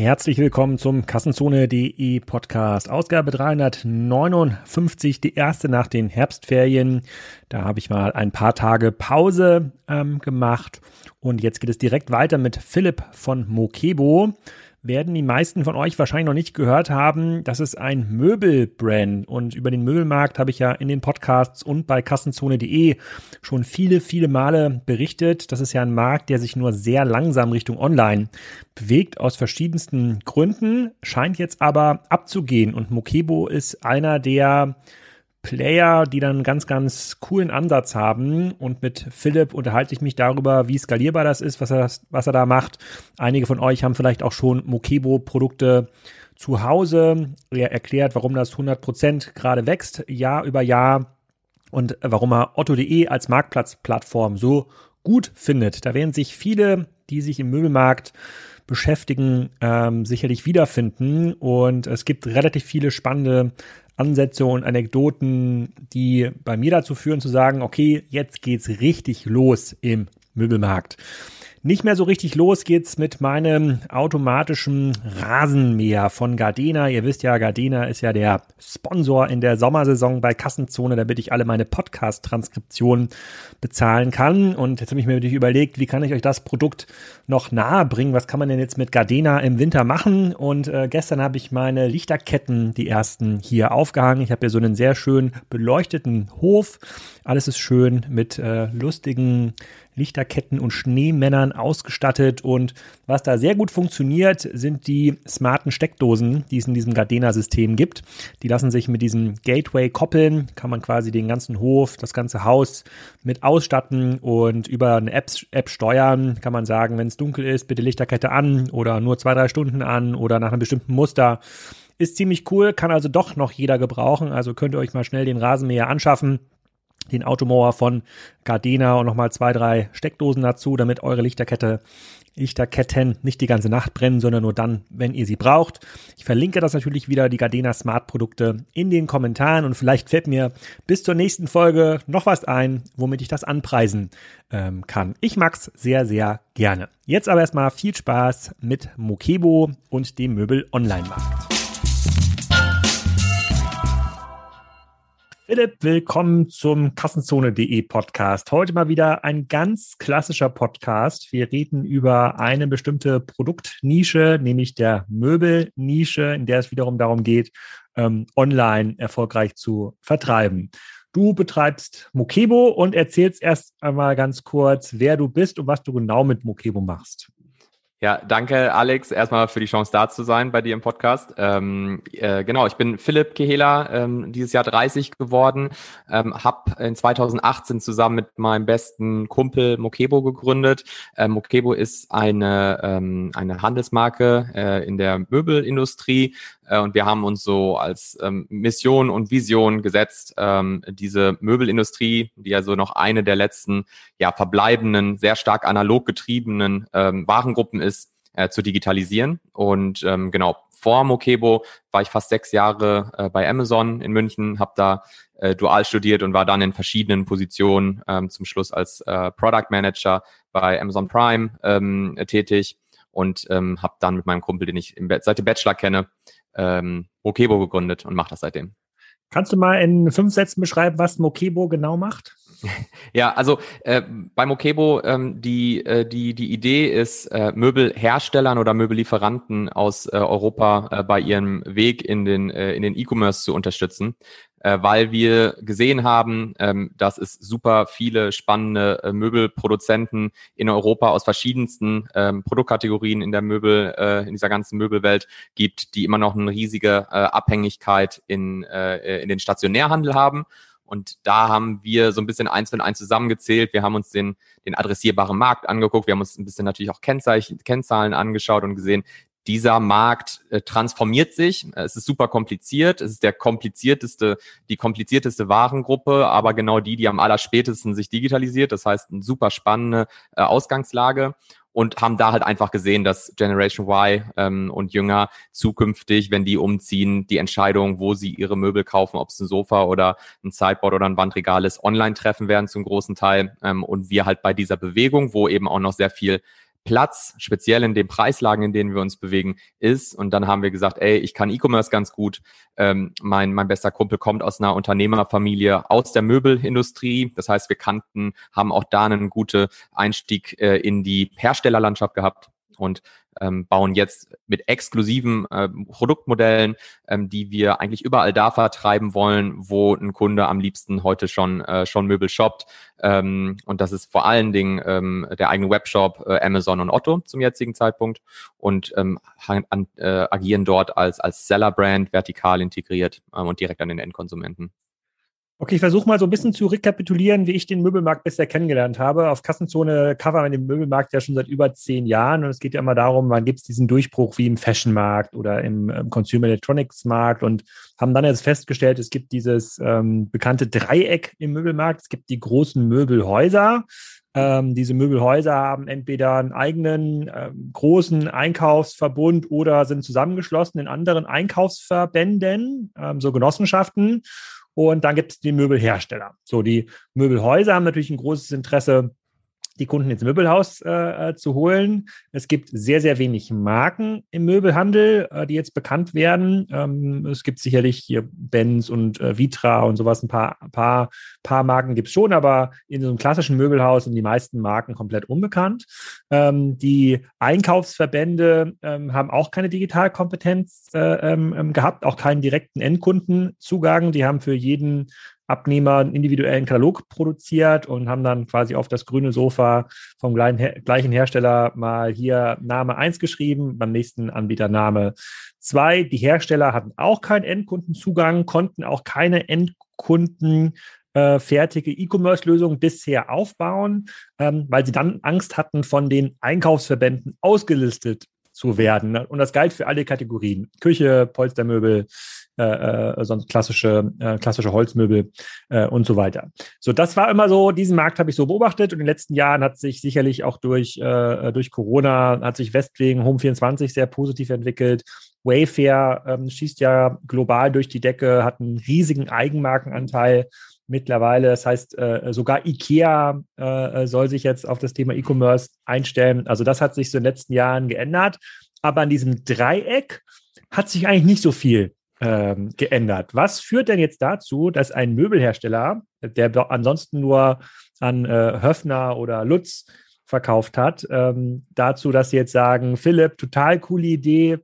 Herzlich willkommen zum Kassenzone.de Podcast. Ausgabe 359, die erste nach den Herbstferien. Da habe ich mal ein paar Tage Pause ähm, gemacht und jetzt geht es direkt weiter mit Philipp von Mokebo werden die meisten von euch wahrscheinlich noch nicht gehört haben. Das ist ein Möbelbrand und über den Möbelmarkt habe ich ja in den Podcasts und bei kassenzone.de schon viele, viele Male berichtet. Das ist ja ein Markt, der sich nur sehr langsam Richtung Online bewegt aus verschiedensten Gründen, scheint jetzt aber abzugehen und Mokebo ist einer der Player, die dann einen ganz, ganz coolen Ansatz haben. Und mit Philipp unterhalte ich mich darüber, wie skalierbar das ist, was er, was er da macht. Einige von euch haben vielleicht auch schon Mokebo-Produkte zu Hause. Er erklärt, warum das 100% gerade wächst, Jahr über Jahr. Und warum er Otto.de als Marktplatzplattform so gut findet. Da werden sich viele, die sich im Möbelmarkt beschäftigen, ähm, sicherlich wiederfinden. Und es gibt relativ viele spannende Ansätze und Anekdoten, die bei mir dazu führen zu sagen, okay, jetzt geht's richtig los im Möbelmarkt. Nicht mehr so richtig los geht's mit meinem automatischen Rasenmäher von Gardena. Ihr wisst ja, Gardena ist ja der Sponsor in der Sommersaison bei Kassenzone, damit ich alle meine Podcast-Transkriptionen bezahlen kann. Und jetzt habe ich mir natürlich überlegt, wie kann ich euch das Produkt noch nahe bringen? Was kann man denn jetzt mit Gardena im Winter machen? Und äh, gestern habe ich meine Lichterketten, die ersten, hier aufgehangen. Ich habe hier so einen sehr schön beleuchteten Hof. Alles ist schön mit äh, lustigen Lichterketten und Schneemännern ausgestattet. Und was da sehr gut funktioniert, sind die smarten Steckdosen, die es in diesem Gardena-System gibt. Die lassen sich mit diesem Gateway koppeln, kann man quasi den ganzen Hof, das ganze Haus mit ausstatten und über eine App, App steuern. Kann man sagen, wenn es dunkel ist, bitte Lichterkette an oder nur zwei, drei Stunden an oder nach einem bestimmten Muster. Ist ziemlich cool, kann also doch noch jeder gebrauchen. Also könnt ihr euch mal schnell den Rasenmäher anschaffen den Automower von Gardena und nochmal zwei, drei Steckdosen dazu, damit eure Lichterkette Lichterketten nicht die ganze Nacht brennen, sondern nur dann, wenn ihr sie braucht. Ich verlinke das natürlich wieder, die Gardena Smart Produkte, in den Kommentaren und vielleicht fällt mir bis zur nächsten Folge noch was ein, womit ich das anpreisen ähm, kann. Ich mag's sehr, sehr gerne. Jetzt aber erstmal viel Spaß mit Mokebo und dem Möbel Online-Markt. Philipp, willkommen zum Kassenzone.de Podcast. Heute mal wieder ein ganz klassischer Podcast. Wir reden über eine bestimmte Produktnische, nämlich der Möbelnische, in der es wiederum darum geht, ähm, online erfolgreich zu vertreiben. Du betreibst Mokebo und erzählst erst einmal ganz kurz, wer du bist und was du genau mit Mokebo machst. Ja, danke Alex erstmal für die Chance da zu sein bei dir im Podcast. Ähm, äh, genau, ich bin Philipp Kehela, ähm, dieses Jahr 30 geworden, ähm, habe in 2018 zusammen mit meinem besten Kumpel Mokebo gegründet. Äh, Mokebo ist eine, ähm, eine Handelsmarke äh, in der Möbelindustrie und wir haben uns so als ähm, Mission und Vision gesetzt, ähm, diese Möbelindustrie, die ja so noch eine der letzten ja, verbleibenden, sehr stark analog getriebenen ähm, Warengruppen ist, äh, zu digitalisieren. Und genau, vor Mokebo war ich fast sechs Jahre äh, bei Amazon in München, habe da äh, dual studiert und war dann in verschiedenen Positionen zum Schluss als äh, Product Manager bei Amazon Prime tätig und ähm, habe dann mit meinem Kumpel, den ich seit dem Bachelor kenne, ähm, Mokebo gegründet und mache das seitdem. Kannst du mal in fünf Sätzen beschreiben, was Mokebo genau macht? Ja, also äh, bei Mokebo ähm, die äh, die die Idee ist äh, Möbelherstellern oder Möbellieferanten aus äh, Europa äh, bei ihrem Weg in den äh, in den E-Commerce zu unterstützen äh, weil wir gesehen haben, ähm, dass es super viele spannende äh, Möbelproduzenten in Europa aus verschiedensten ähm, Produktkategorien in der Möbel, äh, in dieser ganzen Möbelwelt gibt, die immer noch eine riesige äh, Abhängigkeit in, äh, in den Stationärhandel haben. Und da haben wir so ein bisschen eins von eins zusammengezählt. Wir haben uns den, den adressierbaren Markt angeguckt. Wir haben uns ein bisschen natürlich auch Kennzeichen, Kennzahlen angeschaut und gesehen, dieser Markt äh, transformiert sich. Es ist super kompliziert. Es ist der komplizierteste, die komplizierteste Warengruppe, aber genau die, die am allerspätesten sich digitalisiert. Das heißt, eine super spannende äh, Ausgangslage und haben da halt einfach gesehen, dass Generation Y ähm, und Jünger zukünftig, wenn die umziehen, die Entscheidung, wo sie ihre Möbel kaufen, ob es ein Sofa oder ein Sideboard oder ein Wandregal ist, online treffen werden zum großen Teil. Ähm, und wir halt bei dieser Bewegung, wo eben auch noch sehr viel Platz, speziell in den Preislagen, in denen wir uns bewegen, ist. Und dann haben wir gesagt, ey, ich kann E-Commerce ganz gut. Ähm, mein, mein bester Kumpel kommt aus einer Unternehmerfamilie aus der Möbelindustrie. Das heißt, wir kannten, haben auch da einen guten Einstieg äh, in die Herstellerlandschaft gehabt und ähm, bauen jetzt mit exklusiven ähm, Produktmodellen, ähm, die wir eigentlich überall da vertreiben wollen, wo ein Kunde am liebsten heute schon äh, schon Möbel shoppt. Ähm, und das ist vor allen Dingen ähm, der eigene Webshop äh, Amazon und Otto zum jetzigen Zeitpunkt und ähm, an, äh, agieren dort als als Seller-Brand vertikal integriert ähm, und direkt an den Endkonsumenten. Okay, ich versuche mal so ein bisschen zu rekapitulieren, wie ich den Möbelmarkt bisher kennengelernt habe. Auf Kassenzone cover man den Möbelmarkt ja schon seit über zehn Jahren und es geht ja immer darum, wann gibt es diesen Durchbruch wie im Fashionmarkt oder im, im Consumer Electronics Markt und haben dann jetzt festgestellt, es gibt dieses ähm, bekannte Dreieck im Möbelmarkt. Es gibt die großen Möbelhäuser. Ähm, diese Möbelhäuser haben entweder einen eigenen ähm, großen Einkaufsverbund oder sind zusammengeschlossen in anderen Einkaufsverbänden, ähm, so Genossenschaften. Und dann gibt es die Möbelhersteller. So, die Möbelhäuser haben natürlich ein großes Interesse die Kunden ins Möbelhaus äh, äh, zu holen. Es gibt sehr, sehr wenig Marken im Möbelhandel, äh, die jetzt bekannt werden. Ähm, es gibt sicherlich hier Benz und äh, Vitra und sowas. Ein paar, paar, paar Marken gibt es schon, aber in so einem klassischen Möbelhaus sind die meisten Marken komplett unbekannt. Ähm, die Einkaufsverbände ähm, haben auch keine Digitalkompetenz äh, ähm, ähm, gehabt, auch keinen direkten Endkundenzugang. Die haben für jeden Abnehmer einen individuellen Katalog produziert und haben dann quasi auf das grüne Sofa vom gleichen Hersteller mal hier Name 1 geschrieben, beim nächsten Anbieter Name 2. Die Hersteller hatten auch keinen Endkundenzugang, konnten auch keine Endkunden äh, fertige E-Commerce-Lösungen bisher aufbauen, ähm, weil sie dann Angst hatten, von den Einkaufsverbänden ausgelistet zu werden. Und das galt für alle Kategorien. Küche, Polstermöbel, äh, äh, sonst klassische, äh, klassische Holzmöbel äh, und so weiter. So, das war immer so, diesen Markt habe ich so beobachtet und in den letzten Jahren hat sich sicherlich auch durch, äh, durch Corona, hat sich Westwegen Home24 sehr positiv entwickelt. Wayfair ähm, schießt ja global durch die Decke, hat einen riesigen Eigenmarkenanteil mittlerweile. Das heißt, äh, sogar IKEA äh, soll sich jetzt auf das Thema E-Commerce einstellen. Also das hat sich so in den letzten Jahren geändert. Aber an diesem Dreieck hat sich eigentlich nicht so viel ähm, geändert. Was führt denn jetzt dazu, dass ein Möbelhersteller, der ansonsten nur an äh, Höfner oder Lutz verkauft hat, ähm, dazu, dass sie jetzt sagen, Philipp, total coole Idee,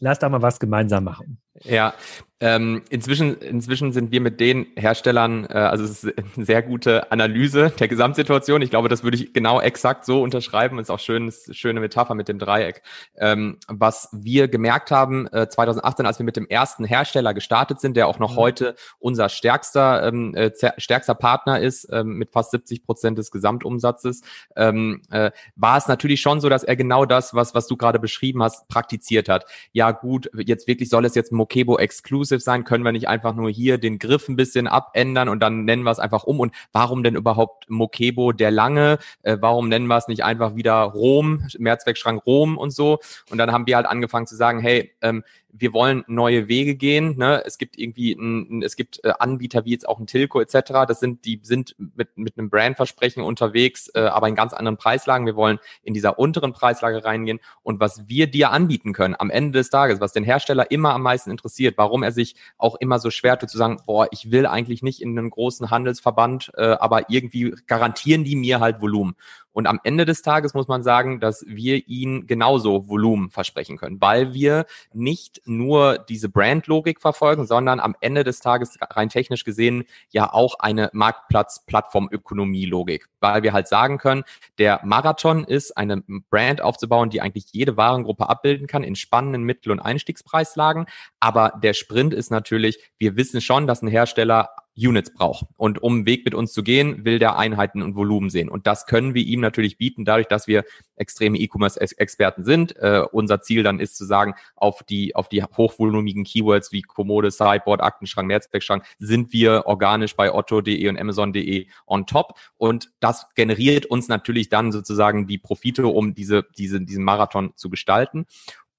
lass da mal was gemeinsam machen. Ja, ähm, inzwischen, inzwischen sind wir mit den Herstellern, äh, also es ist eine sehr gute Analyse der Gesamtsituation. Ich glaube, das würde ich genau exakt so unterschreiben. Ist auch schön, ist eine schöne Metapher mit dem Dreieck. Ähm, was wir gemerkt haben, äh, 2018, als wir mit dem ersten Hersteller gestartet sind, der auch noch mhm. heute unser stärkster, ähm, äh, stärkster Partner ist, ähm, mit fast 70 Prozent des Gesamtumsatzes, ähm, äh, war es natürlich schon so, dass er genau das, was, was du gerade beschrieben hast, praktiziert hat. Ja, gut, jetzt wirklich soll es jetzt Mokebo Exclusive inclusive sein? Können wir nicht einfach nur hier den Griff ein bisschen abändern und dann nennen wir es einfach um? Und warum denn überhaupt Mokebo der Lange? Äh, warum nennen wir es nicht einfach wieder Rom, Mehrzweckschrank Rom und so? Und dann haben wir halt angefangen zu sagen, hey, ähm, wir wollen neue Wege gehen. Ne? Es gibt irgendwie, ein, es gibt äh, Anbieter wie jetzt auch ein Tilco etc. Das sind, die sind mit, mit einem Brandversprechen unterwegs, äh, aber in ganz anderen Preislagen. Wir wollen in dieser unteren Preislage reingehen. Und was wir dir anbieten können am Ende des Tages, was den Hersteller immer am meisten interessiert, warum er sich auch immer so schwer tut zu sagen, boah, ich will eigentlich nicht in einen großen Handelsverband, äh, aber irgendwie garantieren die mir halt Volumen. Und am Ende des Tages muss man sagen, dass wir ihnen genauso Volumen versprechen können, weil wir nicht nur diese Brandlogik verfolgen, sondern am Ende des Tages rein technisch gesehen ja auch eine Marktplatz-Plattformökonomie-Logik, weil wir halt sagen können, der Marathon ist eine Brand aufzubauen, die eigentlich jede Warengruppe abbilden kann in spannenden Mittel- und Einstiegspreislagen. Aber der Sprint ist natürlich, wir wissen schon, dass ein Hersteller Units braucht. Und um einen Weg mit uns zu gehen, will der Einheiten und Volumen sehen. Und das können wir ihm natürlich bieten, dadurch, dass wir extreme E-Commerce-Experten sind. Äh, unser Ziel dann ist zu sagen, auf die, auf die hochvolumigen Keywords wie Kommode, Sideboard, Aktenschrank, Netzwerkschrank sind wir organisch bei otto.de und amazon.de on top. Und das generiert uns natürlich dann sozusagen die Profite, um diese, diese, diesen Marathon zu gestalten.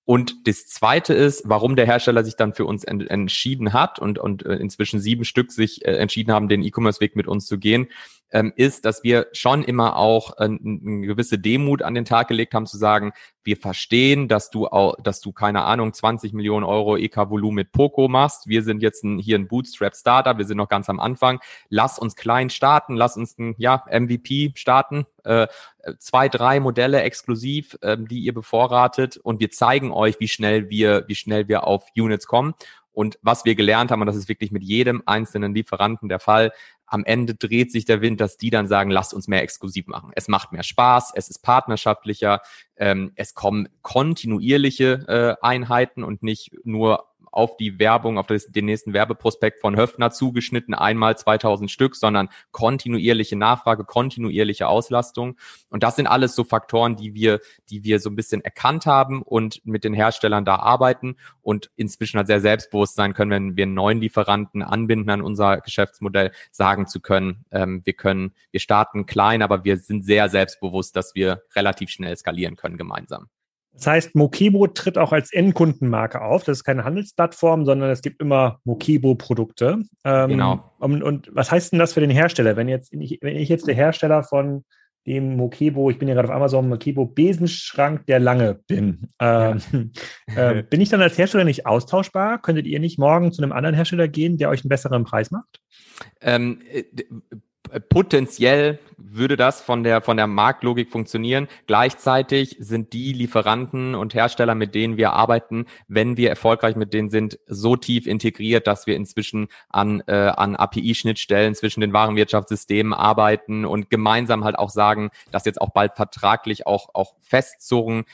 Und das zweite ist, warum der Hersteller sich dann für uns en entschieden hat und, und äh, inzwischen sieben Stück sich äh, entschieden haben, den E-Commerce-Weg mit uns zu gehen, ähm, ist, dass wir schon immer auch äh, eine gewisse Demut an den Tag gelegt haben, zu sagen, wir verstehen, dass du auch, dass du keine Ahnung 20 Millionen Euro EK-Volumen mit Poco machst. Wir sind jetzt ein, hier ein Bootstrap-Starter, wir sind noch ganz am Anfang. Lass uns klein starten, lass uns ein ja, MVP starten, äh, zwei, drei Modelle exklusiv, äh, die ihr bevorratet und wir zeigen euch, wie schnell wir, wie schnell wir auf Units kommen. Und was wir gelernt haben, und das ist wirklich mit jedem einzelnen Lieferanten der Fall, am Ende dreht sich der Wind, dass die dann sagen, lasst uns mehr exklusiv machen. Es macht mehr Spaß, es ist partnerschaftlicher, ähm, es kommen kontinuierliche äh, Einheiten und nicht nur auf die Werbung, auf das, den nächsten Werbeprospekt von Höfner zugeschnitten, einmal 2000 Stück, sondern kontinuierliche Nachfrage, kontinuierliche Auslastung. Und das sind alles so Faktoren, die wir, die wir so ein bisschen erkannt haben und mit den Herstellern da arbeiten und inzwischen halt sehr selbstbewusst sein können, wenn wir einen neuen Lieferanten anbinden an unser Geschäftsmodell, sagen zu können, ähm, wir können, wir starten klein, aber wir sind sehr selbstbewusst, dass wir relativ schnell skalieren können gemeinsam. Das heißt, Mokebo tritt auch als Endkundenmarke auf. Das ist keine Handelsplattform, sondern es gibt immer Mokebo-Produkte. Ähm, genau. Und, und, was heißt denn das für den Hersteller? Wenn, jetzt, wenn ich jetzt der Hersteller von dem Mokebo, ich bin ja gerade auf Amazon, Mokebo Besenschrank der Lange bin, ähm, ja. äh, bin ich dann als Hersteller nicht austauschbar? Könntet ihr nicht morgen zu einem anderen Hersteller gehen, der euch einen besseren Preis macht? Ähm, äh, potenziell würde das von der, von der Marktlogik funktionieren. Gleichzeitig sind die Lieferanten und Hersteller, mit denen wir arbeiten, wenn wir erfolgreich mit denen sind, so tief integriert, dass wir inzwischen an, äh, an API-Schnittstellen zwischen den Warenwirtschaftssystemen arbeiten und gemeinsam halt auch sagen, dass jetzt auch bald vertraglich auch, auch festzurren,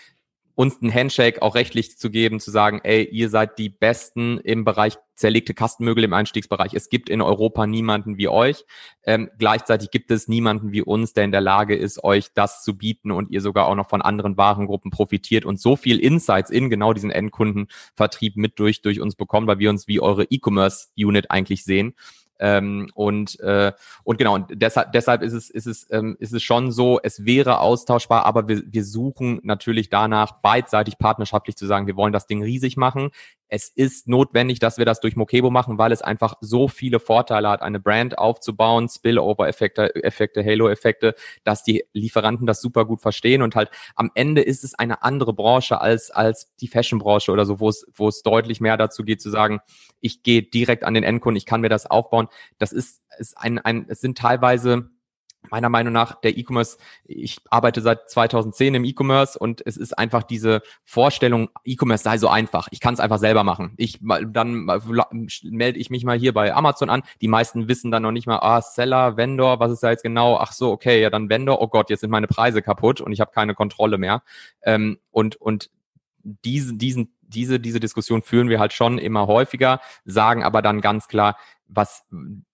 uns einen Handshake auch rechtlich zu geben, zu sagen, ey, ihr seid die Besten im Bereich zerlegte Kastenmöbel im Einstiegsbereich. Es gibt in Europa niemanden wie euch. Ähm, gleichzeitig gibt es niemanden wie uns, der in der Lage ist, euch das zu bieten und ihr sogar auch noch von anderen Warengruppen profitiert und so viel Insights in genau diesen Endkundenvertrieb mit durch, durch uns bekommen, weil wir uns wie eure E-Commerce-Unit eigentlich sehen. Ähm, und, äh, und genau, und deshalb, deshalb ist es, ist, es, ähm, ist es schon so, es wäre austauschbar, aber wir, wir suchen natürlich danach, beidseitig partnerschaftlich zu sagen, wir wollen das Ding riesig machen es ist notwendig, dass wir das durch Mokebo machen, weil es einfach so viele Vorteile hat, eine Brand aufzubauen, Spillover-Effekte, Effekte, Halo-Effekte, dass die Lieferanten das super gut verstehen und halt am Ende ist es eine andere Branche als, als die Fashion-Branche oder so, wo es, wo es deutlich mehr dazu geht zu sagen, ich gehe direkt an den Endkunden, ich kann mir das aufbauen. Das ist, ist ein, ein, es sind teilweise meiner Meinung nach der E-Commerce, ich arbeite seit 2010 im E-Commerce und es ist einfach diese Vorstellung, E-Commerce sei so einfach. Ich kann es einfach selber machen. Ich dann melde ich mich mal hier bei Amazon an. Die meisten wissen dann noch nicht mal, ah, Seller, Vendor, was ist da jetzt genau? Ach so, okay, ja dann Vendor. Oh Gott, jetzt sind meine Preise kaputt und ich habe keine Kontrolle mehr. Ähm, und und diese, diesen diese, diese Diskussion führen wir halt schon immer häufiger, sagen aber dann ganz klar, was,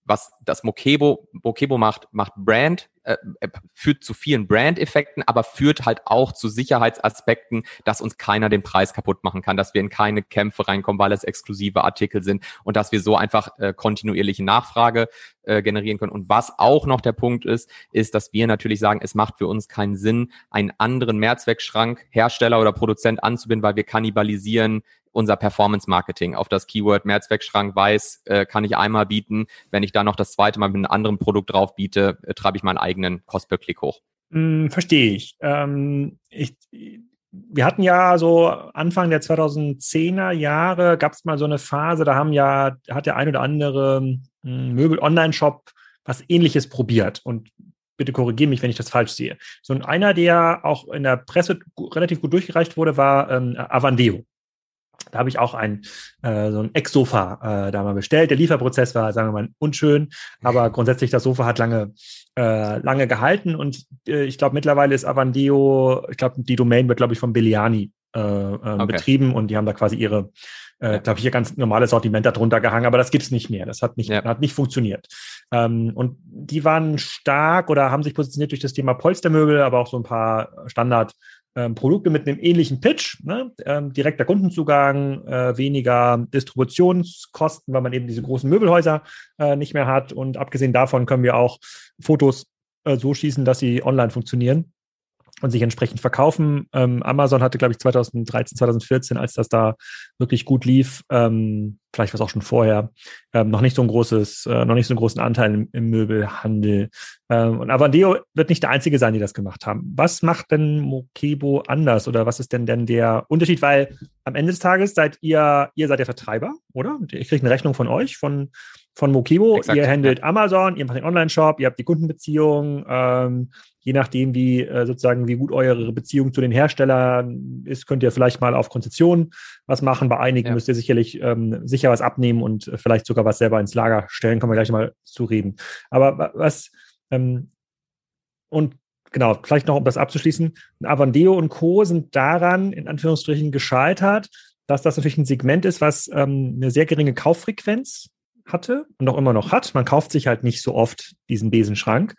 was das Mokebo, Mokebo macht, macht Brand, äh, äh, führt zu vielen Brand-Effekten, aber führt halt auch zu Sicherheitsaspekten, dass uns keiner den Preis kaputt machen kann, dass wir in keine Kämpfe reinkommen, weil es exklusive Artikel sind und dass wir so einfach äh, kontinuierliche Nachfrage äh, generieren können. Und was auch noch der Punkt ist, ist, dass wir natürlich sagen, es macht für uns keinen Sinn, einen anderen Mehrzweckschrank, Hersteller oder Produzent anzubinden, weil wir kannibalisieren unser Performance-Marketing auf das Keyword Mehrzweckschrank weiß, äh, kann ich einmal bieten. Wenn ich da noch das zweite Mal mit einem anderen Produkt drauf biete, äh, treibe ich meinen eigenen Cost per Klick hoch. Hm, verstehe ich. Ähm, ich. Wir hatten ja so Anfang der 2010er Jahre gab es mal so eine Phase, da haben ja, hat der ein oder andere hm, Möbel-Online-Shop was ähnliches probiert. Und bitte korrigiere mich, wenn ich das falsch sehe. So einer, der auch in der Presse relativ gut durchgereicht wurde, war ähm, Avandeo. Da habe ich auch ein äh, so ein Ex-Sofa äh, da mal bestellt. Der Lieferprozess war, sagen wir mal, unschön, aber grundsätzlich das Sofa hat lange äh, lange gehalten und äh, ich glaube mittlerweile ist Avandeo, ich glaube die Domain wird glaube ich von Biliani äh, äh, okay. betrieben und die haben da quasi ihre, äh, glaube ich, ihr ganz normales Sortiment darunter gehangen, aber das gibt's nicht mehr. Das hat nicht, ja. hat nicht funktioniert. Ähm, und die waren stark oder haben sich positioniert durch das Thema Polstermöbel, aber auch so ein paar Standard ähm, Produkte mit einem ähnlichen Pitch, ne? ähm, direkter Kundenzugang, äh, weniger Distributionskosten, weil man eben diese großen Möbelhäuser äh, nicht mehr hat. Und abgesehen davon können wir auch Fotos äh, so schießen, dass sie online funktionieren. Und sich entsprechend verkaufen. Ähm, Amazon hatte, glaube ich, 2013, 2014, als das da wirklich gut lief, ähm, vielleicht war es auch schon vorher, ähm, noch nicht so ein großes, äh, noch nicht so einen großen Anteil im, im Möbelhandel. Ähm, und Avandeo wird nicht der einzige sein, die das gemacht haben. Was macht denn Mokebo anders oder was ist denn denn der Unterschied? Weil am Ende des Tages seid ihr, ihr seid der Vertreiber, oder? Ich kriege eine Rechnung von euch, von, von Mokebo. Exakt, ihr handelt ja. Amazon, ihr macht den Online-Shop, ihr habt die Kundenbeziehung, ähm, je nachdem, wie äh, sozusagen, wie gut eure Beziehung zu den Herstellern ist, könnt ihr vielleicht mal auf Konzession was machen. Bei einigen ja. müsst ihr sicherlich ähm, sicher was abnehmen und äh, vielleicht sogar was selber ins Lager stellen. Kommen wir gleich mal zu reden. Aber was ähm, und genau, vielleicht noch, um das abzuschließen, Avandeo und Co. sind daran in Anführungsstrichen gescheitert, dass das natürlich ein Segment ist, was ähm, eine sehr geringe Kauffrequenz hatte und auch immer noch hat. Man kauft sich halt nicht so oft diesen Besenschrank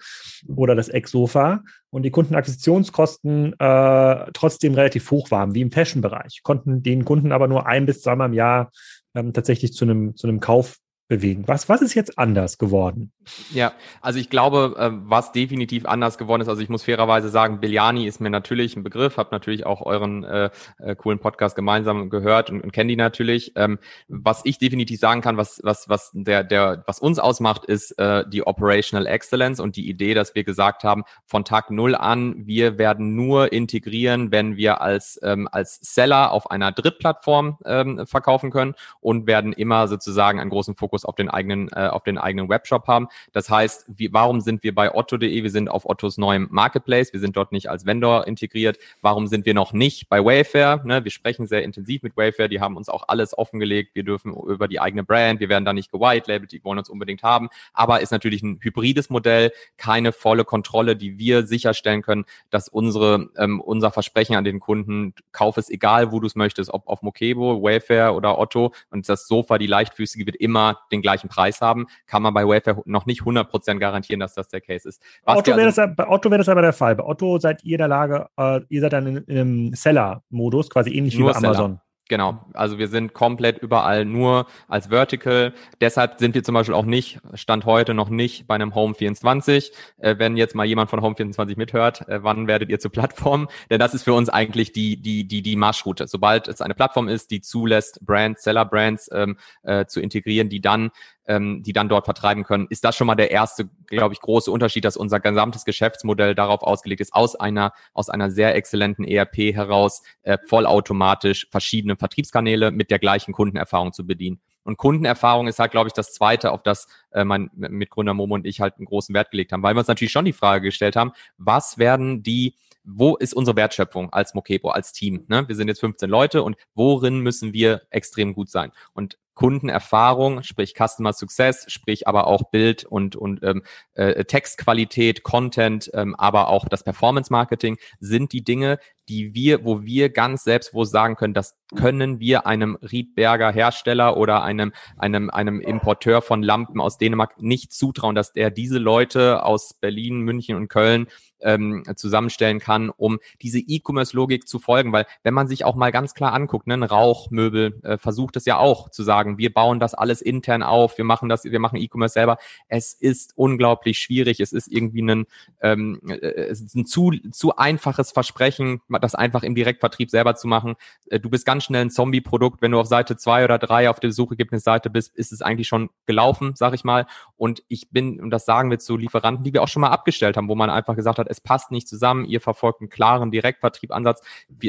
oder das Ecksofa und die Kundenakquisitionskosten äh, trotzdem relativ hoch waren, wie im Fashion-Bereich, konnten den Kunden aber nur ein bis zweimal im Jahr ähm, tatsächlich zu einem, zu Kauf bewegen. Was, was ist jetzt anders geworden? Ja, also ich glaube, äh, was definitiv anders geworden ist, also ich muss fairerweise sagen, Biljani ist mir natürlich ein Begriff, habe natürlich auch euren äh, äh, coolen Podcast gemeinsam gehört und, und kenne die natürlich. Ähm, was ich definitiv sagen kann, was, was, was der, der, was uns ausmacht, ist äh, die Operational Excellence und die Idee, dass wir gesagt haben, von Tag null an, wir werden nur integrieren, wenn wir als, ähm, als Seller auf einer Drittplattform ähm, verkaufen können und werden immer sozusagen einen großen Fokus Fokus auf den eigenen, äh, auf den eigenen Webshop haben. Das heißt, wie, warum sind wir bei Otto.de? Wir sind auf Ottos neuem Marketplace. Wir sind dort nicht als Vendor integriert. Warum sind wir noch nicht bei Wayfair? Ne? Wir sprechen sehr intensiv mit Wayfair. Die haben uns auch alles offengelegt. Wir dürfen über die eigene Brand. Wir werden da nicht gewitelabelt. Die wollen uns unbedingt haben. Aber ist natürlich ein hybrides Modell. Keine volle Kontrolle, die wir sicherstellen können, dass unsere, ähm, unser Versprechen an den Kunden, kauf es egal, wo du es möchtest, ob auf Mokebo, Wayfair oder Otto. Und das Sofa, die leichtfüßige, wird immer den gleichen Preis haben, kann man bei Wayfair noch nicht 100% garantieren, dass das der Case ist. Was Otto also, das, bei Otto wäre das aber der Fall. Bei Otto seid ihr in der Lage, äh, ihr seid dann einem Seller-Modus, quasi ähnlich wie bei Amazon. Seller. Genau, also wir sind komplett überall nur als Vertical. Deshalb sind wir zum Beispiel auch nicht, Stand heute noch nicht bei einem Home 24. Äh, wenn jetzt mal jemand von Home 24 mithört, äh, wann werdet ihr zur Plattform? Denn das ist für uns eigentlich die, die, die, die Marschroute. Sobald es eine Plattform ist, die zulässt, Brands, Seller-Brands ähm, äh, zu integrieren, die dann ähm, die dann dort vertreiben können, ist das schon mal der erste, glaube ich, große Unterschied, dass unser gesamtes Geschäftsmodell darauf ausgelegt ist, aus einer, aus einer sehr exzellenten ERP heraus äh, vollautomatisch verschiedene Vertriebskanäle mit der gleichen Kundenerfahrung zu bedienen. Und Kundenerfahrung ist halt, glaube ich, das Zweite, auf das äh, mein Mitgründer Momo und ich halt einen großen Wert gelegt haben, weil wir uns natürlich schon die Frage gestellt haben, was werden die wo ist unsere Wertschöpfung als Mokebo, als Team? Ne? Wir sind jetzt 15 Leute und worin müssen wir extrem gut sein? Und Kundenerfahrung, sprich Customer Success, sprich aber auch Bild und, und ähm, äh, Textqualität, Content, ähm, aber auch das Performance Marketing sind die Dinge, die wir, wo wir ganz selbstbewusst sagen können, das können wir einem Riedberger Hersteller oder einem, einem, einem Importeur von Lampen aus Dänemark nicht zutrauen, dass der diese Leute aus Berlin, München und Köln ähm, zusammenstellen kann, um diese E-Commerce-Logik zu folgen. Weil wenn man sich auch mal ganz klar anguckt, ne, ein Rauchmöbel äh, versucht es ja auch zu sagen, wir bauen das alles intern auf, wir machen das, wir machen E-Commerce selber. Es ist unglaublich schwierig. Es ist irgendwie ein, ähm, äh, es ist ein zu, zu einfaches Versprechen, das einfach im Direktvertrieb selber zu machen. Äh, du bist ganz schnell ein Zombie-Produkt. Wenn du auf Seite zwei oder drei auf der Suchergebnisseite bist, ist es eigentlich schon gelaufen, sag ich mal. Und ich bin, und das sagen wir zu Lieferanten, die wir auch schon mal abgestellt haben, wo man einfach gesagt hat, es passt nicht zusammen, ihr verfolgt einen klaren Direktvertriebansatz.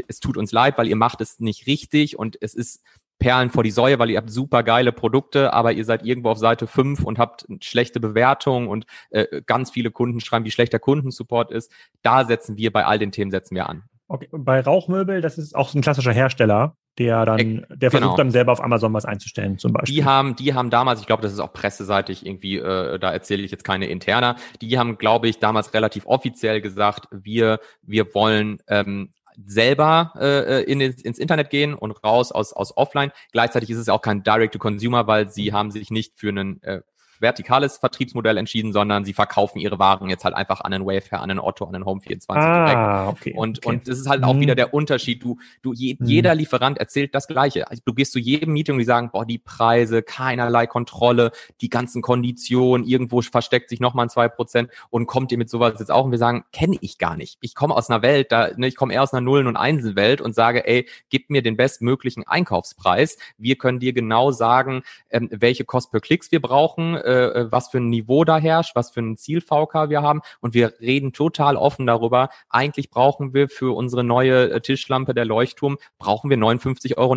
es tut uns leid, weil ihr macht es nicht richtig und es ist Perlen vor die Säue, weil ihr habt super geile Produkte, aber ihr seid irgendwo auf Seite 5 und habt schlechte Bewertungen und äh, ganz viele Kunden schreiben, wie schlecht der Kundensupport ist. Da setzen wir bei all den Themen setzen wir an. Okay, bei Rauchmöbel, das ist auch ein klassischer Hersteller, der dann, der versucht genau. dann selber auf Amazon was einzustellen, zum Beispiel. Die haben, die haben damals, ich glaube, das ist auch presseseitig irgendwie, äh, da erzähle ich jetzt keine interner, die haben, glaube ich, damals relativ offiziell gesagt, wir, wir wollen ähm, selber äh, in, ins Internet gehen und raus aus, aus Offline. Gleichzeitig ist es auch kein Direct-to-Consumer, weil sie haben sich nicht für einen äh, vertikales Vertriebsmodell entschieden, sondern sie verkaufen ihre Waren jetzt halt einfach an den Wayfair, an den Otto, an den Home24 ah, direkt. Okay, und, okay. und das ist halt auch Mhm. wieder der Unterschied. Du, du, je, Mhm. jeder Lieferant erzählt das Gleiche. Also du gehst zu jedem Meeting und die sagen, boah, die Preise, keinerlei Kontrolle, die ganzen Konditionen, irgendwo versteckt sich nochmal ein zwei Prozent und kommt ihr mit sowas jetzt auch und wir sagen, kenne ich gar nicht. Ich komme aus einer Welt, da, ne, ich komme eher aus einer Nullen- und Einzelwelt und sage, ey, gib mir den bestmöglichen Einkaufspreis. Wir können dir genau sagen, ähm, welche Kost per Klicks wir brauchen, äh, äh, was für ein Niveau da herrscht, was für ein Ziel-VK wir haben und wir reden total offen darüber. Eigentlich brauchen wir für unsere neue äh, Tischlampe, der Leuchtturm, brauchen wir 59,90 Euro,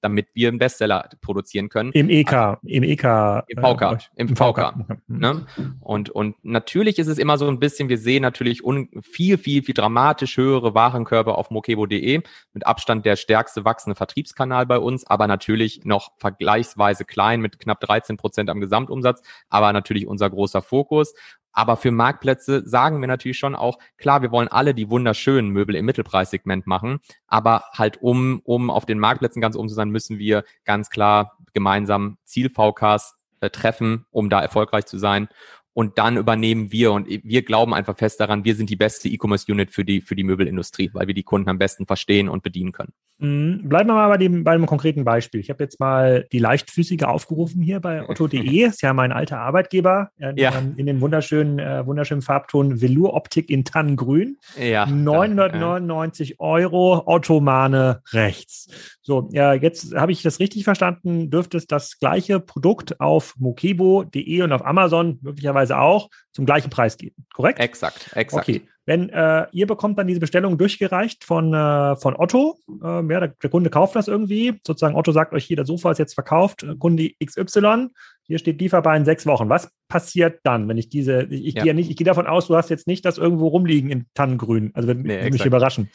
damit wir einen Bestseller produzieren können. Im EK, im EK. Im VK, äh, im im VK, VK. Mhm. Ne? Und, und natürlich ist es immer so ein bisschen, wir sehen natürlich un, viel, viel, viel dramatisch höhere Warenkörbe auf mokebo.de, mit Abstand der stärkste wachsende Vertriebskanal bei uns, aber natürlich noch vergleichsweise klein mit knapp 13 Prozent am Gesamtumsatz, aber natürlich unser großer Fokus. Aber für Marktplätze sagen wir natürlich schon auch, klar, wir wollen alle die wunderschönen Möbel im Mittelpreissegment machen, aber halt um, um auf den Marktplätzen ganz oben zu sein, müssen wir ganz klar gemeinsam Ziel-VKs äh, treffen, um da erfolgreich zu sein. Und dann übernehmen wir und wir glauben einfach fest daran, wir sind die beste E-Commerce-Unit für die, für die Möbelindustrie, weil wir die Kunden am besten verstehen und bedienen können. Mhm. Bleiben wir mal bei dem, bei einem konkreten Beispiel. Ich habe jetzt mal die Leichtfüßige aufgerufen hier bei otto.de. Ist ja mein alter Arbeitgeber in, Ja. ähm, in dem wunderschönen, äh, wunderschönen Farbton Velour Optik in Tannengrün. Ja. 999 Euro, Ottomane rechts. So, ja, jetzt habe ich das richtig verstanden. Dürfte es das gleiche Produkt auf mokebo.de und auf Amazon möglicherweise auch zum gleichen Preis geben, korrekt? Exakt, exakt. Okay. Wenn äh, ihr bekommt dann diese Bestellung durchgereicht von, äh, von Otto, ähm, ja, der, der Kunde kauft das irgendwie, sozusagen Otto sagt euch hier, der Sofa ist jetzt verkauft, äh, Kunde XY, hier steht lieferbar in sechs Wochen. Was passiert dann, wenn ich diese, ich, ich Ja. gehe ja nicht, ich gehe davon aus, du hast jetzt nicht das irgendwo rumliegen in Tannengrün, also wenn, Nee, würde mich überraschen.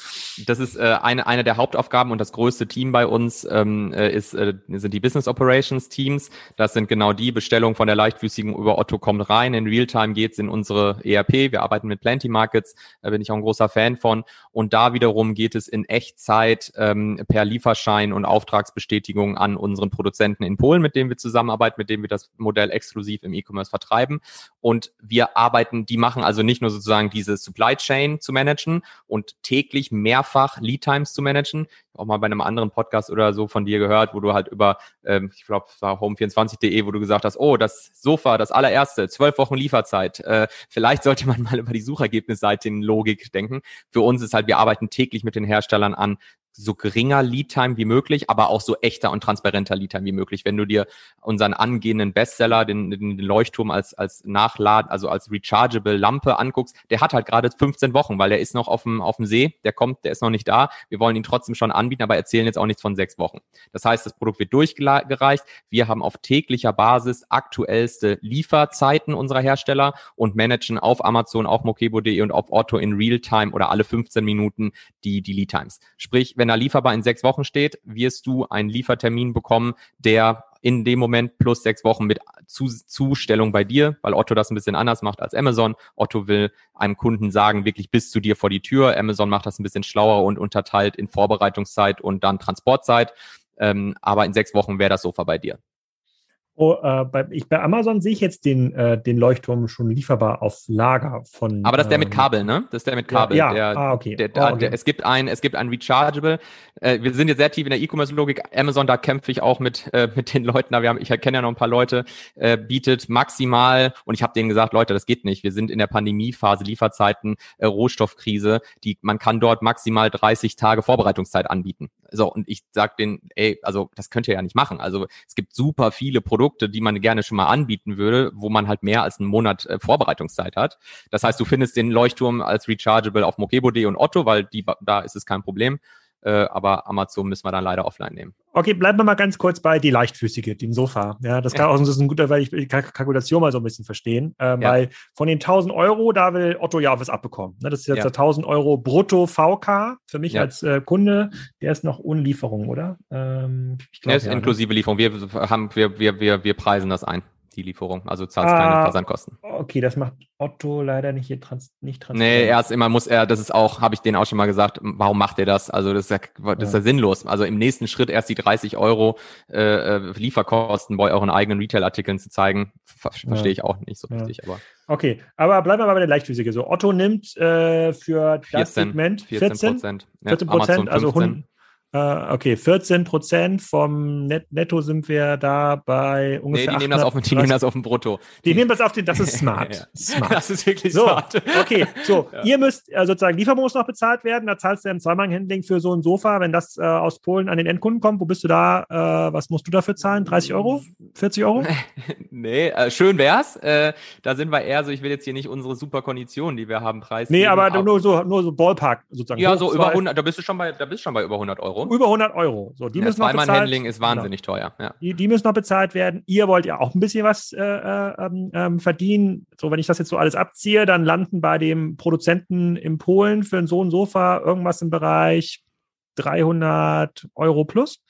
Das ist äh, eine, eine der Hauptaufgaben und das größte Team bei uns ähm, äh, ist, äh, sind die Business Operations Teams. Das sind genau die Bestellungen von der leichtfüßigen über Otto kommt rein. In Realtime geht's in unsere ERP. Wir arbeiten mit Plenty Markets, da bin ich auch ein großer Fan von. Und da wiederum geht es in Echtzeit ähm, per Lieferschein und Auftragsbestätigung an unseren Produzenten in Polen, mit dem wir zusammenarbeiten, mit dem wir das Modell exklusiv im E-Commerce vertreiben. Und wir arbeiten, die machen also nicht nur sozusagen diese Supply Chain zu managen und täglich mehrfach Lead Times zu managen. Auch mal bei einem anderen Podcast oder so von dir gehört, wo du halt über, ähm, ich glaube, es war home24.de, wo du gesagt hast, oh, das Sofa, das allererste, zwölf Wochen Lieferzeit. Äh, vielleicht sollte man mal über die Suchergebnisseite in Logik denken. Für uns ist halt, wir arbeiten täglich mit den Herstellern an so geringer Lead-Time wie möglich, aber auch so echter und transparenter Lead-Time wie möglich. Wenn du dir unseren angehenden Bestseller, den, den Leuchtturm als, als Nachlad, also als rechargeable Lampe anguckst, der hat halt gerade 15 Wochen, weil der ist noch auf dem, auf dem See, der kommt, der ist noch nicht da. Wir wollen ihn trotzdem schon anbieten, aber erzählen jetzt auch nichts von sechs Wochen. Das heißt, das Produkt wird durchgereicht. Wir haben auf täglicher Basis aktuellste Lieferzeiten unserer Hersteller und managen auf Amazon, auf mokebo.de und auf Otto in Realtime oder alle 15 Minuten die, die Lead Times. Sprich, wenn da lieferbar in sechs Wochen steht, wirst du einen Liefertermin bekommen, der in dem Moment plus sechs Wochen mit Zu Zustellung bei dir, weil Otto das ein bisschen anders macht als Amazon. Otto will einem Kunden sagen, wirklich bis zu dir vor die Tür. Amazon macht das ein bisschen schlauer und unterteilt in Vorbereitungszeit und dann Transportzeit. Ähm, aber in sechs Wochen wäre das Sofa bei dir. Oh, äh, bei, ich, bei Amazon sehe ich jetzt den, äh, den Leuchtturm schon lieferbar auf Lager von. Aber das ist der mit ähm, Kabel, ne? Das ist der mit Kabel. Ja, der, ah, okay. Der, Oh, der, okay. der, es gibt ein, es gibt ein Rechargeable. Äh, wir sind jetzt sehr tief in der E-Commerce-Logik. Amazon, da kämpfe ich auch mit äh, mit den Leuten. Da wir haben, ich kenne ja noch ein paar Leute. Äh, bietet maximal und ich habe denen gesagt, Leute, das geht nicht. Wir sind in der Pandemiephase, Lieferzeiten, äh, Rohstoffkrise. Die man kann dort maximal 30 Tage Vorbereitungszeit anbieten. So und ich sag denen, ey, also das könnt ihr ja nicht machen. Also es gibt super viele Produkte, die man gerne schon mal anbieten würde, wo man halt mehr als einen Monat äh, Vorbereitungszeit hat. Das heißt, du findest den Leuchtturm als rechargeable auf mokebo.de und Otto, weil die, da ist es kein Problem. Äh, aber Amazon müssen wir dann leider offline nehmen. Okay, bleiben wir mal ganz kurz bei die leichtfüßige, dem Sofa. Ja, das, kann auch, das ist ein guter, weil ich die Kalk- Kalkulation mal so ein bisschen verstehen. Ähm, Ja. Weil von den 1000 Euro, da will Otto ja was abbekommen. Ne, das ist jetzt Ja. der 1000 Euro brutto VK für mich Ja. als äh, Kunde. Der ist noch ohne Lieferung, oder? Ähm, ich glaub, ist ja, ne? inklusive Lieferung. Wir haben, wir, wir, wir, wir preisen das ein. Die Lieferung. Also zahlst ah, keine Versandkosten. Okay, das macht Otto leider nicht hier trans nicht transparent. Nee, er ist immer, muss er, das ist auch, habe ich denen auch schon mal gesagt, warum macht er das? Also das ist ja, das ist ja sinnlos. Also im nächsten Schritt erst die 30 Euro äh, äh, Lieferkosten bei euren eigenen Retail-Artikeln zu zeigen, ver ja. verstehe ich auch nicht so ja. richtig. Aber Okay, aber bleiben wir mal bei der Leichtphysik. So, Otto nimmt äh, für das 14, Segment 14 Prozent. 14 Prozent, also 100, Uh, okay, 14 Prozent vom Net Netto sind wir da bei ungefähr. Nee, die nehmen, das auf, die nehmen das auf dem Brutto. Die, die nehmen das auf den, das ist smart. ja. smart. Das ist wirklich so, smart. Okay, so, ja. ihr müsst äh, sozusagen Lieferung muss noch bezahlt werden. Da zahlst du im Zweimann-Handling für so ein Sofa, wenn das äh, aus Polen an den Endkunden kommt. Wo bist du da? Äh, was musst du dafür zahlen? 30 Euro? 40 Euro? nee, äh, schön wär's. Äh, da sind wir eher so, ich will jetzt hier nicht unsere super Konditionen, die wir haben, preisgeben. Nee, aber nur so, nur so Ballpark sozusagen. Ja, so über 100, da bist du schon bei, da bist du schon bei über 100 Euro. Über 100 Euro. So, die ja, müssen noch bezahlt Handling ist wahnsinnig genau. teuer. Ja. Die, die müssen noch bezahlt werden. Ihr wollt ja auch ein bisschen was äh, äh ähm, ähm, verdienen. So, wenn ich das jetzt so alles abziehe, dann landen bei dem Produzenten in Polen für so ein Sofa irgendwas im Bereich 300 Euro plus?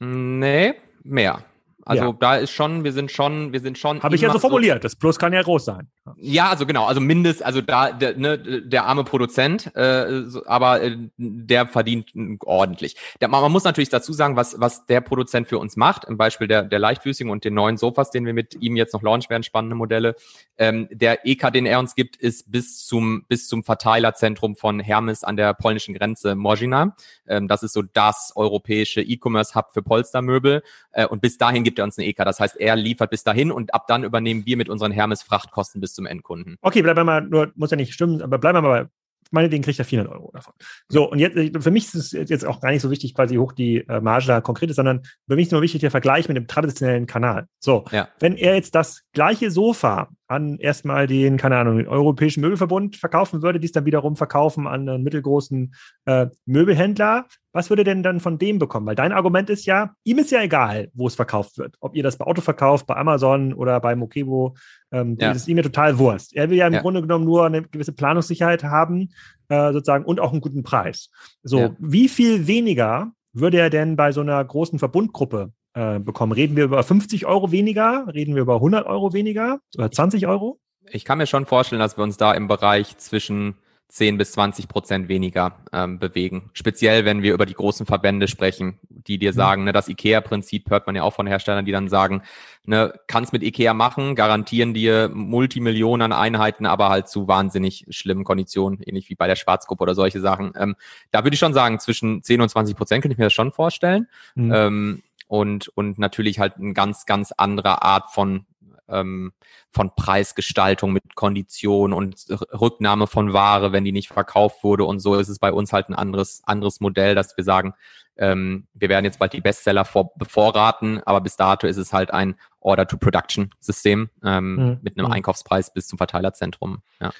Nee, mehr. Also ja. da ist schon, wir sind schon, wir sind schon. Habe ich ja so formuliert. Das Plus kann ja groß sein. Ja, also genau, also mindest, also da der, ne, der arme Produzent, äh, aber äh, der verdient ordentlich. Der, man, man muss natürlich dazu sagen, was was der Produzent für uns macht. Im Beispiel der der Leichtfüßigen und den neuen Sofas, den wir mit ihm jetzt noch launchen werden, spannende Modelle. Ähm, der EK, den er uns gibt, ist bis zum bis zum Verteilerzentrum von Hermes an der polnischen Grenze Morzina. Ähm, das ist so das europäische E-Commerce Hub für Polstermöbel. Äh, und bis dahin gibt er uns eine EK. Das heißt, er liefert bis dahin und ab dann übernehmen wir mit unseren Hermes Frachtkosten bis zum Endkunden. Okay, bleiben wir mal, nur, muss ja nicht stimmen, aber bleiben wir mal bei meinetwegen kriegt er 400 Euro davon. So, und jetzt, für mich ist es jetzt auch gar nicht so wichtig, quasi hoch die äh, Marge da konkret ist, sondern für mich ist nur wichtig der Vergleich mit dem traditionellen Kanal. So, ja. wenn er jetzt das gleiche Sofa an erstmal den, keine Ahnung, den Europäischen Möbelverbund verkaufen würde, dies dann wiederum verkaufen an einen mittelgroßen äh, Möbelhändler, was würde denn dann von dem bekommen? Weil dein Argument ist ja, ihm ist ja egal, wo es verkauft wird. Ob ihr das bei Auto verkauft, bei Amazon oder bei Mokebo, ähm, ja. das ist ihm ja total Wurst. Er will ja im ja. Grunde genommen nur eine gewisse Planungssicherheit haben, äh, sozusagen, und auch einen guten Preis. So, ja. wie viel weniger würde er denn bei so einer großen Verbundgruppe äh, bekommen? Reden wir über 50 Euro weniger? Reden wir über 100 Euro weniger? Oder 20 Euro? Ich kann mir schon vorstellen, dass wir uns da im Bereich zwischen 10 bis 20 Prozent weniger ähm, bewegen. Speziell, wenn wir über die großen Verbände sprechen, die dir mhm. sagen, ne, das IKEA-Prinzip hört man ja auch von Herstellern, die dann sagen, ne, kannst mit IKEA machen, garantieren dir Multimillionen an Einheiten, aber halt zu wahnsinnig schlimmen Konditionen, ähnlich wie bei der Schwarzgruppe oder solche Sachen. Ähm, da würde ich schon sagen, zwischen 10 und 20 Prozent könnte ich mir das schon vorstellen. Mhm. Ähm, und, und natürlich halt eine ganz, ganz andere Art von ähm, von Preisgestaltung mit Kondition und Rücknahme von Ware, wenn die nicht verkauft wurde und so ist es bei uns halt ein anderes, anderes Modell, dass wir sagen, ähm, wir werden jetzt bald die Bestseller vor, bevorraten, aber bis dato ist es halt ein Order-to-Production-System ähm, mhm. mit einem mhm. Einkaufspreis bis zum Verteilerzentrum. Ja.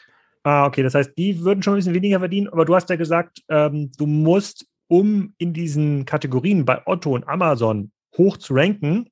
Ah, okay, das heißt, die würden schon ein bisschen weniger verdienen, aber du hast ja gesagt, ähm, du musst, um in diesen Kategorien bei Otto und Amazon hoch zu ranken,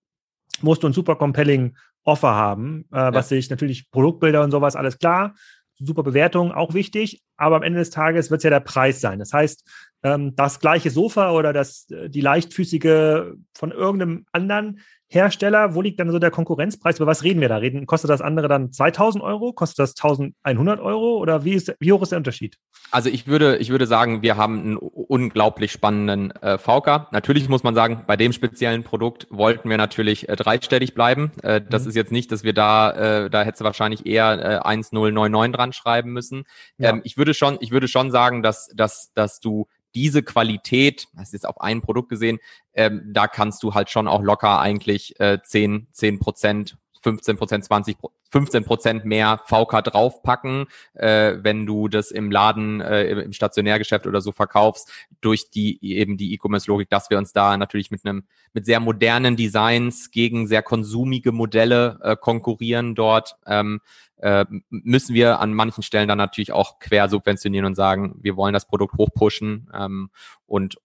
musst du ein super compelling Offer haben, äh, ja. was sich natürlich Produktbilder und sowas, alles klar, super Bewertung, auch wichtig, aber am Ende des Tages wird es ja der Preis sein. Das heißt, ähm, das gleiche Sofa oder das, äh, die leichtfüßige von irgendeinem anderen Hersteller, wo liegt dann so der Konkurrenzpreis? Über was reden wir da? Reden, kostet das andere dann 2000 Euro? Kostet das 1100 Euro? Oder wie, ist, wie hoch ist der Unterschied? Also ich würde, ich würde sagen, wir haben einen unglaublich spannenden äh, VK. Natürlich muss man sagen, bei dem speziellen Produkt wollten wir natürlich äh, dreistellig bleiben. Äh, das mhm. ist jetzt nicht, dass wir da, äh, da hätte wahrscheinlich eher äh, 1099 dran schreiben müssen. Ja. Ähm, ich würde schon, ich würde schon sagen, dass, dass, dass du diese Qualität, das ist auf ein Produkt gesehen, ähm, da kannst du halt schon auch locker eigentlich äh, 10, 10 Prozent 15 Prozent, 20, 15 Prozent mehr VK draufpacken, äh, wenn du das im Laden, äh, im Stationärgeschäft oder so verkaufst, durch die eben die E-Commerce-Logik, dass wir uns da natürlich mit einem, mit sehr modernen Designs gegen sehr konsumige Modelle äh, konkurrieren dort. Ähm, äh, müssen wir an manchen Stellen dann natürlich auch quer subventionieren und sagen, wir wollen das Produkt hochpushen ähm, und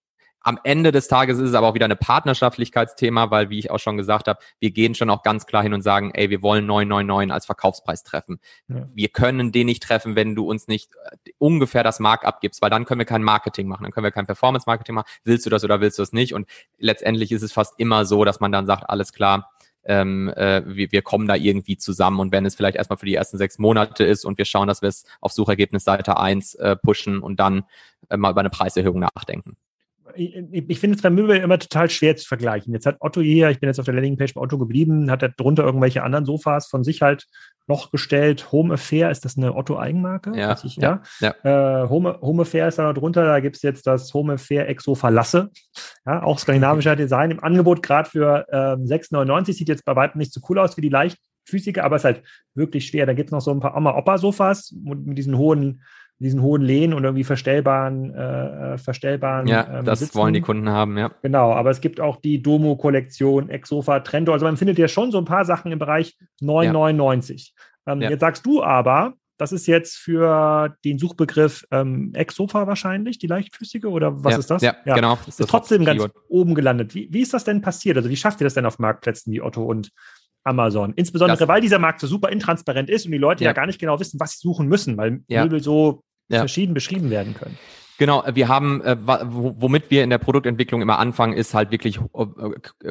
am Ende des Tages ist es aber auch wieder eine Partnerschaftlichkeitsthema, weil, wie ich auch schon gesagt habe, wir gehen schon auch ganz klar hin und sagen, ey, wir wollen 999 als Verkaufspreis treffen. Ja. Wir können den nicht treffen, wenn du uns nicht äh, ungefähr das Markup gibst, weil dann können wir kein Marketing machen, dann können wir kein Performance-Marketing machen. Willst du das oder willst du das nicht? Und letztendlich ist es fast immer so, dass man dann sagt, alles klar, ähm, äh, wir, wir kommen da irgendwie zusammen und wenn es vielleicht erstmal für die ersten sechs Monate ist und wir schauen, dass wir es auf Suchergebnisseite eins äh, pushen und dann äh, mal über eine Preiserhöhung nachdenken ich, ich finde es bei Möbel immer total schwer zu vergleichen. Jetzt hat Otto hier, ich bin jetzt auf der Landingpage bei Otto geblieben, hat er drunter irgendwelche anderen Sofas von sich halt noch gestellt. Home Affair, ist das eine Otto-Eigenmarke? Ja, ich, ja. ja. Äh, Home, Home Affair ist da drunter, da gibt es jetzt das Home Affair Exo Lasse. Ja, auch skandinavischer Design im Angebot, gerade für ähm, 6,99. Sieht jetzt bei weitem nicht so cool aus wie die leichtfüßige, aber ist halt wirklich schwer. Da gibt es noch so ein paar Oma-Opa-Sofas mit diesen hohen diesen hohen Lehnen und irgendwie verstellbaren, äh, äh, verstellbaren. Ja, ähm, das Sitzen. wollen die Kunden haben, ja. Genau, aber es gibt auch die Domo-Kollektion, Exofa, Trento. Also man findet ja schon so ein paar Sachen im Bereich 999. Ja. Ähm, ja. Jetzt sagst du aber, das ist jetzt für den Suchbegriff ähm, Exofa wahrscheinlich, die leichtfüßige, oder was ja, ist das? Ja, ja. genau. Ist, ist trotzdem ganz oben gelandet. Wie, wie ist das denn passiert? Also wie schafft ihr das denn auf Marktplätzen wie Otto und Amazon. Insbesondere, das, weil dieser Markt so super intransparent ist und die Leute ja. ja, gar nicht genau wissen, was sie suchen müssen, weil ja. Möbel so ja. verschieden beschrieben werden können. Genau, wir haben, äh, womit wir in der Produktentwicklung immer anfangen, ist halt wirklich äh,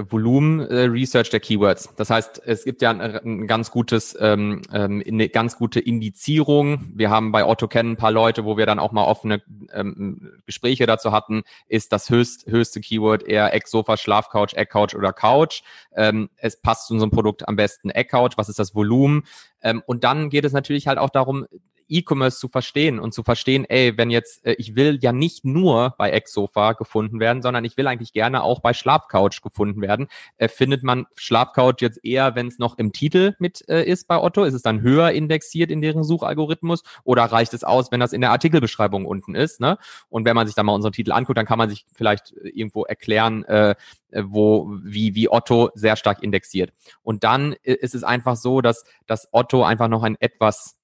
Volumen-Research äh, der Keywords. Das heißt, es gibt ja ein, ganz gutes, ähm, ähm, eine ganz gute Indizierung. Wir haben bei Otto kennen ein paar Leute, wo wir dann auch mal offene ähm, Gespräche dazu hatten, ist das höchst, höchste Keyword eher Eck-Sofa, Schlafcouch, Eckcouch oder Couch. Ähm, es passt zu unserem Produkt am besten Eckcouch. Was ist das Volumen? Ähm, und dann geht es natürlich halt auch darum, E-Commerce zu verstehen und zu verstehen, ey, wenn jetzt, äh, ich will ja nicht nur bei Exsofa gefunden werden, sondern ich will eigentlich gerne auch bei Schlafcouch gefunden werden. Äh, findet man Schlafcouch jetzt eher, wenn es noch im Titel mit äh, ist bei Otto? Ist es dann höher indexiert in deren Suchalgorithmus oder reicht es aus, wenn das in der Artikelbeschreibung unten ist? Ne? Und wenn man sich dann mal unseren Titel anguckt, dann kann man sich vielleicht äh, irgendwo erklären, äh, äh, wo, wie, wie Otto sehr stark indexiert. Und dann ist es einfach so, dass, dass Otto einfach noch ein etwas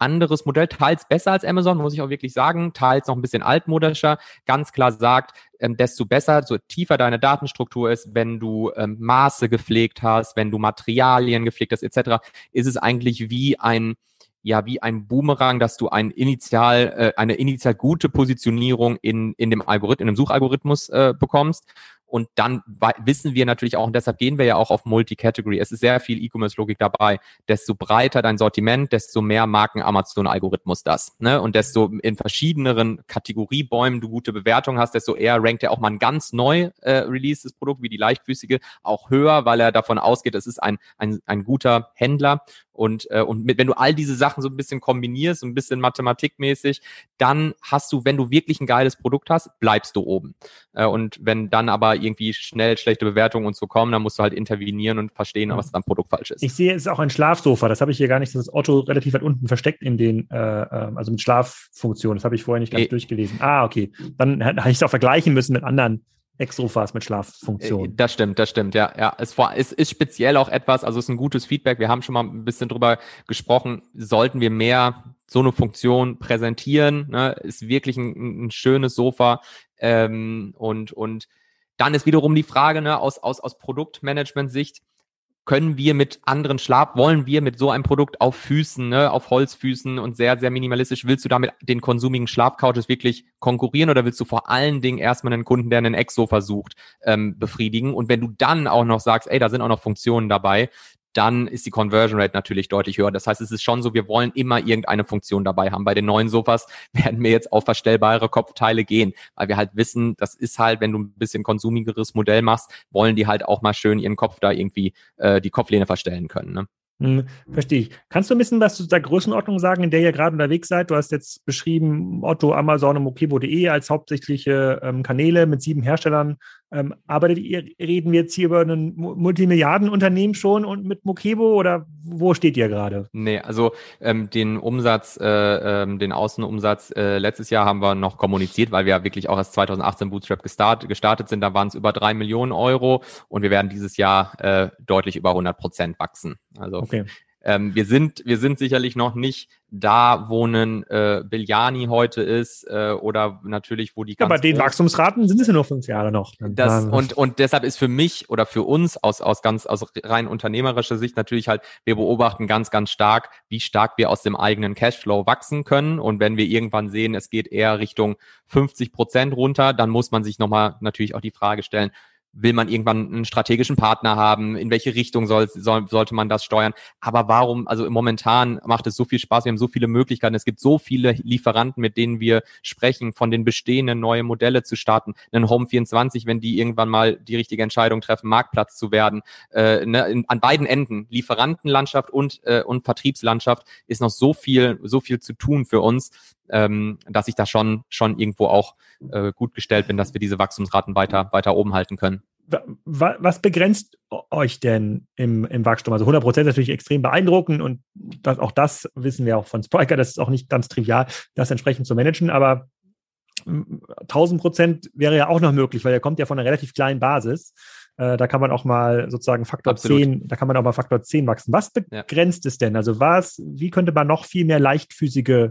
anderes Modell, teils besser als Amazon, muss ich auch wirklich sagen, teils noch ein bisschen altmodischer, ganz klar sagt, ähm, desto besser, so tiefer deine Datenstruktur ist, wenn du ähm, Maße gepflegt hast, wenn du Materialien gepflegt hast, etc., ist es eigentlich wie ein ja wie ein Boomerang, dass du ein initial äh, eine initial gute Positionierung in in dem Algorithmus, in dem Suchalgorithmus äh, bekommst und dann wissen wir natürlich auch, und deshalb gehen wir ja auch auf Multi-Category. Es ist sehr viel E-Commerce-Logik dabei. Desto breiter dein Sortiment, desto mehr Marken Amazon-Algorithmus das. Ne? Und desto in verschiedeneren Kategoriebäumen du gute Bewertungen hast, desto eher rankt er auch mal ein ganz neu äh, releasedes Produkt wie die leichtfüßige auch höher, weil er davon ausgeht, es ist ein, ein, ein guter Händler und, äh, und mit, wenn du all diese Sachen so ein bisschen kombinierst, ein bisschen mathematikmäßig, dann hast du, wenn du wirklich ein geiles Produkt hast, bleibst du oben. Äh, und wenn dann aber irgendwie schnell schlechte Bewertungen und so kommen, dann musst du halt intervenieren und verstehen, was am Produkt falsch ist. Ich sehe, es ist auch ein Schlafsofa. Das habe ich hier gar nicht. Das ist Otto relativ weit unten versteckt in den, äh, ähm, also mit Schlaffunktion. Das habe ich vorher nicht ganz e durchgelesen. Ah, okay. Dann hätte ich es auch vergleichen müssen mit anderen Ex-Sofas mit Schlaffunktion. Äh, das stimmt, das stimmt, ja. ja. Es, war, es ist speziell auch etwas, also es ist ein gutes Feedback. Wir haben schon mal ein bisschen drüber gesprochen. Sollten wir mehr so eine Funktion präsentieren? Ne? Ist wirklich ein, ein schönes Sofa. Ähm, und, und dann ist wiederum die Frage ne, aus, aus, aus Produktmanagement-Sicht, können wir mit anderen Schlaf, wollen wir mit so einem Produkt auf Füßen, ne, auf Holzfüßen und sehr, sehr minimalistisch, willst du damit den konsumigen Schlafcouches wirklich konkurrieren oder willst du vor allen Dingen erstmal einen Kunden, der einen Exo versucht, ähm, befriedigen? Und wenn du dann auch noch sagst, ey, da sind auch noch Funktionen dabei, dann ist die Conversion Rate natürlich deutlich höher. Das heißt, es ist schon so, wir wollen immer irgendeine Funktion dabei haben. Bei den neuen Sofas werden wir jetzt auf verstellbare Kopfteile gehen, weil wir halt wissen, das ist halt, wenn du ein bisschen konsumigeres Modell machst, wollen die halt auch mal schön ihren Kopf da irgendwie äh, die Kopflehne verstellen können. Ne? Hm, verstehe ich. Kannst du ein bisschen was zu der Größenordnung sagen, in der ihr gerade unterwegs seid? Du hast jetzt beschrieben, Otto, Amazon und Mokebo.de als hauptsächliche ähm, Kanäle mit sieben Herstellern. Ähm, ihr, reden wir jetzt hier über ein Multimilliardenunternehmen schon und mit Mokebo oder wo steht ihr gerade? Nee, also ähm, den Umsatz, äh, ähm, den Außenumsatz äh, letztes Jahr haben wir noch kommuniziert, weil wir ja wirklich auch erst 2018 Bootstrap gestartet, gestartet sind. Da waren es über drei Millionen Euro und wir werden dieses Jahr äh, deutlich über 100 Prozent wachsen. Also okay. Ähm, wir sind, wir sind sicherlich noch nicht da, wo ein äh, Biljani heute ist äh, oder natürlich, wo die. Ja, bei den Wachstumsraten sind es ja nur fünf Jahre noch. Das, und, und deshalb ist für mich oder für uns aus, aus ganz aus rein unternehmerischer Sicht natürlich halt, wir beobachten ganz, ganz stark, wie stark wir aus dem eigenen Cashflow wachsen können. Und wenn wir irgendwann sehen, es geht eher Richtung 50 Prozent runter, dann muss man sich nochmal natürlich auch die Frage stellen, will man irgendwann einen strategischen Partner haben? In welche Richtung soll, soll, sollte man das steuern? Aber warum, also momentan macht es so viel Spaß, wir haben so viele Möglichkeiten, es gibt so viele Lieferanten, mit denen wir sprechen, von den bestehenden neue Modelle zu starten, einen Home 24, wenn die irgendwann mal die richtige Entscheidung treffen, Marktplatz zu werden. Äh, ne, in, an beiden Enden, Lieferantenlandschaft und, äh, und Vertriebslandschaft, ist noch so viel, so viel zu tun für uns, ähm, dass ich da schon, schon irgendwo auch äh, gut gestellt bin, dass wir diese Wachstumsraten weiter, weiter oben halten können. Was begrenzt euch denn im, im Wachstum? Also 100 Prozent natürlich extrem beeindruckend und das, auch das wissen wir auch von Spriker, das ist auch nicht ganz trivial, das entsprechend zu managen, aber 1000 Prozent wäre ja auch noch möglich, weil er kommt ja von einer relativ kleinen Basis. Äh, da kann man auch mal sozusagen Faktor Absolut. 10, da kann man auch mal Faktor 10 wachsen. Was begrenzt ja. es denn? Also was, wie könnte man noch viel mehr leichtfüßige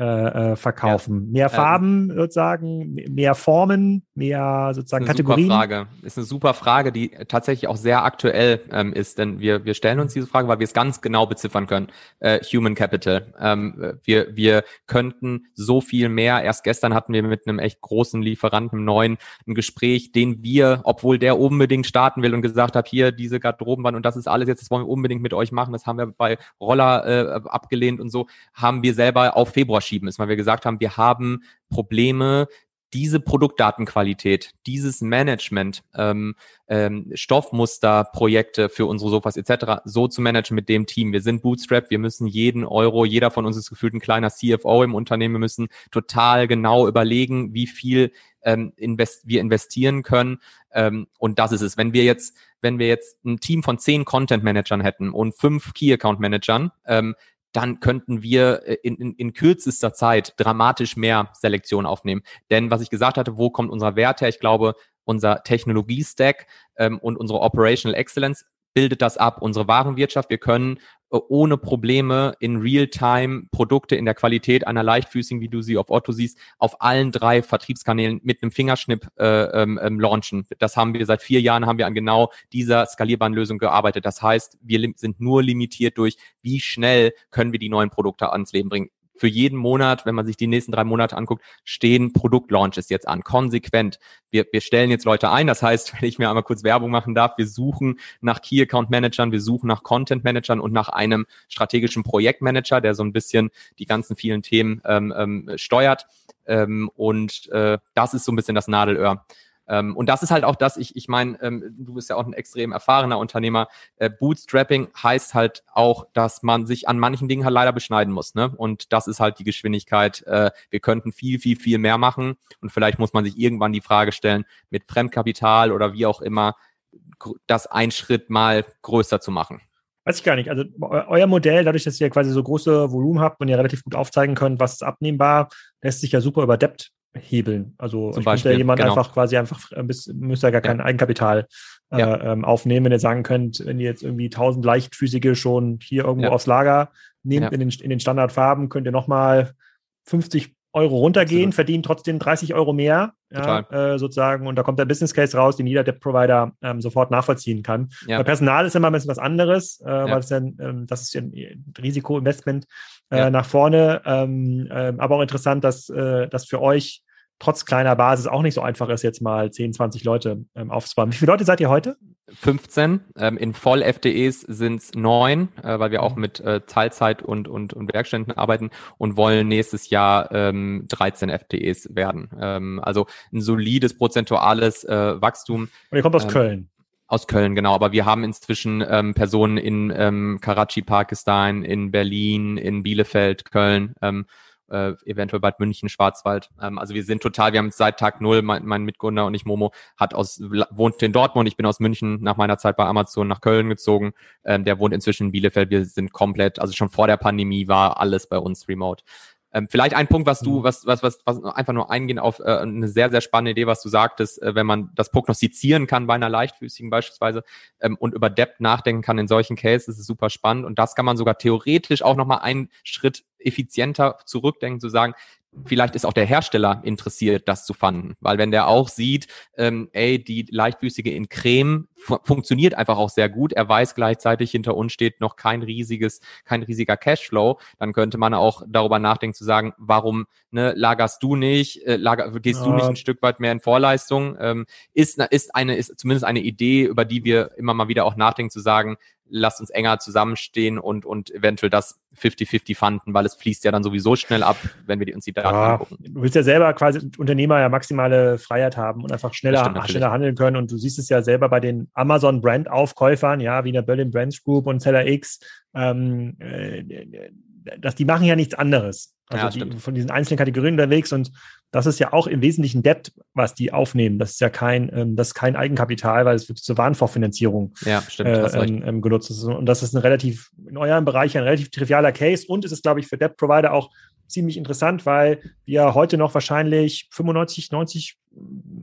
äh, äh, verkaufen. Ja. Mehr Farben ähm, sozusagen, mehr Formen, mehr sozusagen ist eine Kategorien. Super Frage. Ist eine super Frage, die tatsächlich auch sehr aktuell ähm, ist, denn wir, wir stellen uns diese Frage, weil wir es ganz genau beziffern können. Äh, Human Capital. Ähm, wir, wir könnten so viel mehr. Erst gestern hatten wir mit einem echt großen Lieferanten, einem neuen, ein Gespräch, den wir, obwohl der unbedingt starten will und gesagt hat, hier diese Garderobenwand und das ist alles jetzt, das wollen wir unbedingt mit euch machen. Das haben wir bei Roller äh, abgelehnt und so, haben wir selber auf Februar verschieben ist, weil wir gesagt haben, wir haben Probleme, diese Produktdatenqualität, dieses Management, ähm, ähm, Stoffmusterprojekte für unsere Sofas etc. so zu managen mit dem Team. Wir sind Bootstrap, wir müssen jeden Euro, jeder von uns ist gefühlt ein kleiner CFO im Unternehmen, wir müssen total genau überlegen, wie viel ähm, invest wir investieren können. Ähm, und das ist es. Wenn wir jetzt, wenn wir jetzt ein Team von zehn Content Managern hätten und fünf Key Account Managern, ähm, dann könnten wir äh, in, in, in kürzester Zeit dramatisch mehr Selektion aufnehmen. Denn was ich gesagt hatte, wo kommt unser Wert her? Ich glaube, unser Technologie-Stack ähm, und unsere Operational Excellence bildet das ab, unsere Warenwirtschaft. Wir können äh, ohne Probleme in Real-Time Produkte in der Qualität einer leichtfüßigen, wie du sie auf Otto siehst, auf allen drei Vertriebskanälen mit einem Fingerschnipp äh, ähm, ähm launchen. Das haben wir seit vier Jahren, haben wir an genau dieser skalierbaren Lösung gearbeitet. Das heißt, wir sind nur limitiert durch, wie schnell können wir die neuen Produkte ans Leben bringen für jeden Monat, wenn man sich die nächsten drei Monate anguckt, stehen Produktlaunches jetzt an, konsequent. Wir, wir stellen jetzt Leute ein. Das heißt, wenn ich mir einmal kurz Werbung machen darf, wir suchen nach Key Account Managern, wir suchen nach Content Managern und nach einem strategischen Projektmanager, der so ein bisschen die ganzen vielen Themen ähm, ähm, steuert. Ähm, und äh, das ist so ein bisschen das Nadelöhr. Ähm, und das ist halt auch das, ich, ich meine, ähm, du bist ja auch ein extrem erfahrener Unternehmer. Äh, Bootstrapping heißt halt auch, dass man sich an manchen Dingen halt leider beschneiden muss. Ne? Und das ist halt die Geschwindigkeit. Äh, wir könnten viel, viel, viel mehr machen. Und vielleicht muss man sich irgendwann die Frage stellen, mit Fremdkapital oder wie auch immer, das ein Schritt mal größer zu machen. Weiß ich gar nicht. Also euer Modell, dadurch, dass ihr quasi so große Volumen habt und ihr relativ gut aufzeigen könnt, was ist abnehmbar, lässt sich ja super über Debt hebeln. Also Zum ich Beispiel, müsste jemand genau. einfach quasi einfach, äh, müsste ja gar kein ja. Eigenkapital äh, ja. ähm, aufnehmen, wenn ihr sagen könnt, wenn ihr jetzt irgendwie 1000 leichtfüßige schon hier irgendwo ja. aufs Lager nehmt in, den, in den Standardfarben, könnt ihr nochmal 50 Euro runtergehen, verdient trotzdem 30 Euro mehr, ja, äh, sozusagen. Und da kommt der Business Case raus, den jeder Debt-Provider ähm, sofort nachvollziehen kann. Ja. Bei Personal ist immer ein bisschen was anderes, äh, ja. weil das, dann, ähm, das ist ja ein Risikoinvestment äh, ja. nach vorne. Ähm, äh, aber auch interessant, dass äh, das für euch trotz kleiner Basis auch nicht so einfach ist, jetzt mal 10, 20 Leute ähm, aufzubauen. Wie viele Leute seid ihr heute? 15. Ähm, in Voll-FDEs sind es neun, äh, weil wir auch mhm. mit äh, Teilzeit und, und, und Werkständen arbeiten und wollen nächstes Jahr ähm, 13 FDEs werden. Ähm, also ein solides prozentuales äh, Wachstum. Und ihr kommt aus ähm, Köln. Aus Köln, genau. Aber wir haben inzwischen ähm, Personen in ähm, Karachi, Pakistan, in Berlin, in Bielefeld, Köln. Ähm, äh, eventuell Bad München, Schwarzwald. Ähm, also wir sind total, wir haben seit Tag null, mein, mein Mitgründer und ich, Momo, hat aus, wohnt in Dortmund, ich bin aus München nach meiner Zeit bei Amazon nach Köln gezogen. Ähm, der wohnt inzwischen in Bielefeld. Wir sind komplett, also schon vor der Pandemie war alles bei uns remote. Ähm, vielleicht ein Punkt, was du, mhm. was, was, was, was einfach nur eingehen auf äh, eine sehr, sehr spannende Idee, was du sagtest, äh, wenn man das prognostizieren kann bei einer leichtfüßigen beispielsweise ähm, und über Debt nachdenken kann in solchen Cases, ist es super spannend und das kann man sogar theoretisch auch nochmal einen Schritt effizienter zurückdenken, zu sagen, vielleicht ist auch der Hersteller interessiert, das zu fanden, weil wenn der auch sieht, ähm, ey, die leichtfüßige in Creme fu funktioniert einfach auch sehr gut. Er weiß gleichzeitig, hinter uns steht noch kein riesiges, kein riesiger Cashflow, dann könnte man auch darüber nachdenken zu sagen, warum ne, lagerst du nicht, äh, lager, gehst ja. du nicht ein Stück weit mehr in Vorleistung? Ähm, ist, ist eine, ist zumindest eine Idee, über die wir immer mal wieder auch nachdenken, zu sagen, lasst uns enger zusammenstehen und, und eventuell das 50-50 fanden, weil es fließt ja dann sowieso schnell ab, wenn wir uns die Daten ja, angucken. Du willst ja selber quasi Unternehmer ja maximale Freiheit haben und einfach schneller, schneller handeln können. Und du siehst es ja selber bei den Amazon-Brand-Aufkäufern, ja, wie der Berlin Brands Group und Seller X, ähm, äh, dass die machen ja nichts anderes. Also ja, die, von diesen einzelnen Kategorien unterwegs und das ist ja auch im Wesentlichen Debt, was die aufnehmen. Das ist ja kein, ähm, das ist kein Eigenkapital, weil es wird zur Warenvorfinanzierung ja, stimmt, äh, ähm, ähm, genutzt. Und das ist ein relativ, in eurem Bereich ein relativ trivialer Case und es ist, glaube ich, für Debt-Provider auch ziemlich interessant, weil wir heute noch wahrscheinlich 95, 90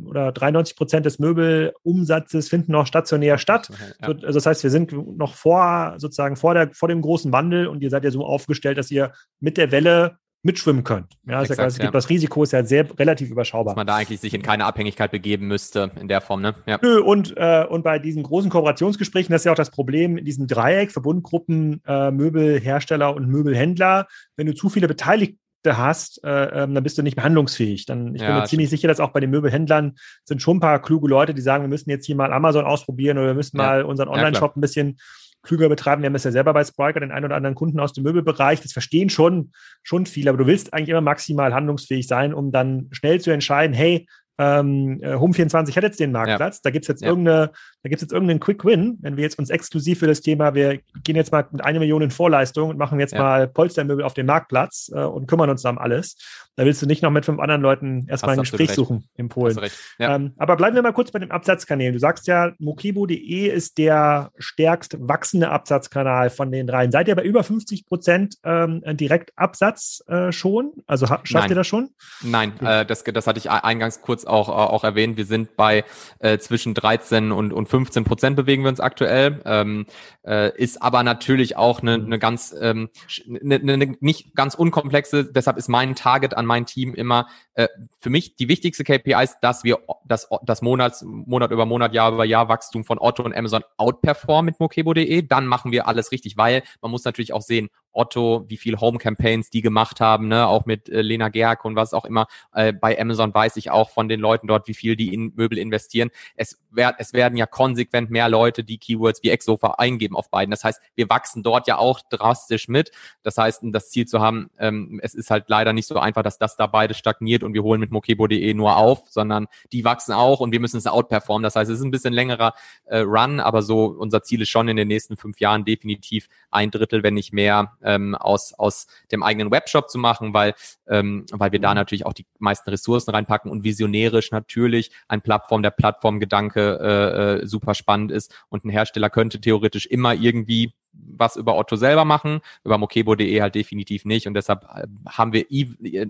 oder 93 Prozent des Möbelumsatzes finden noch stationär statt. Ja. Also das heißt, wir sind noch vor, sozusagen vor, der, vor dem großen Wandel und ihr seid ja so aufgestellt, dass ihr mit der Welle mitschwimmen könnt. Ja, Exakt, ja. das Risiko ist ja sehr relativ überschaubar. Dass man da eigentlich sich in keine Abhängigkeit begeben müsste in der Form, ne? Ja. Nö, und, äh, und bei diesen großen Kooperationsgesprächen, das ist ja auch das Problem in diesem Dreieck, Verbundgruppen, äh, Möbelhersteller und Möbelhändler, wenn du zu viele Beteiligte hast, äh, ähm, dann bist du nicht mehr handlungsfähig. Dann, ich ja, bin mir ziemlich sicher, dass auch bei den Möbelhändlern sind schon ein paar kluge Leute, die sagen, wir müssen jetzt hier mal Amazon ausprobieren oder wir müssen mal unseren Online-Shop ein bisschen klüger betreiben. Wir haben es ja selber bei Spriker, den einen oder anderen Kunden aus dem Möbelbereich. Das verstehen schon, schon viele, aber du willst eigentlich immer maximal handlungsfähig sein, um dann schnell zu entscheiden, hey, ähm, äh, Home24 hat jetzt den Marktplatz. Ja. Da gibt es jetzt ja. irgendeine, da gibt es jetzt irgendeinen Quick Win, wenn wir jetzt uns exklusiv für das Thema, wir gehen jetzt mal mit einer Million in Vorleistung und machen jetzt ja. mal Polstermöbel auf den Marktplatz äh, und kümmern uns um alles. Da willst du nicht noch mit fünf anderen Leuten erstmal ein Gespräch recht. suchen in Polen. Ähm, aber bleiben wir mal kurz bei den Absatzkanälen. Du sagst ja, mokibo.de ist der stärkst wachsende Absatzkanal von den dreien. Seid ihr bei über 50 Prozent ähm, Direktabsatz äh, schon? Also schafft Nein. ihr das schon? Nein, okay. äh, das, das hatte ich eingangs kurz auch, auch erwähnt. Wir sind bei äh, zwischen 13 und, und 15 Prozent bewegen wir uns aktuell. Ähm, äh, ist aber natürlich auch eine, eine ganz, ähm, eine, eine nicht ganz unkomplexe, deshalb ist mein Target an mein Team immer, äh, für mich die wichtigste KPI ist, dass wir das, das Monats, Monat über Monat, Jahr über Jahr Wachstum von Otto und Amazon outperformen mit mokebo.de. Dann machen wir alles richtig, weil man muss natürlich auch sehen, Otto, wie viel Home Campaigns die gemacht haben, ne, auch mit äh, Lena Gerke und was auch immer. Äh, bei Amazon weiß ich auch von den Leuten dort, wie viel die in Möbel investieren. Es, werd, es werden ja konsequent mehr Leute, die Keywords wie Exofa eingeben auf beiden. Das heißt, wir wachsen dort ja auch drastisch mit. Das heißt, das Ziel zu haben, ähm, es ist halt leider nicht so einfach, dass das da beide stagniert und wir holen mit mokebo.de nur auf, sondern die wachsen auch und wir müssen es outperformen. Das heißt, es ist ein bisschen längerer äh, Run, aber so unser Ziel ist schon in den nächsten fünf Jahren definitiv ein Drittel, wenn nicht mehr, ähm, aus, aus dem eigenen Webshop zu machen, weil, ähm, weil wir da mhm. natürlich auch die meisten Ressourcen reinpacken und visionärisch natürlich ein Plattform, der Plattformgedanke äh, äh, super spannend ist und ein Hersteller könnte theoretisch immer irgendwie was über Otto selber machen, über mokebo.de halt definitiv nicht und deshalb äh, haben wir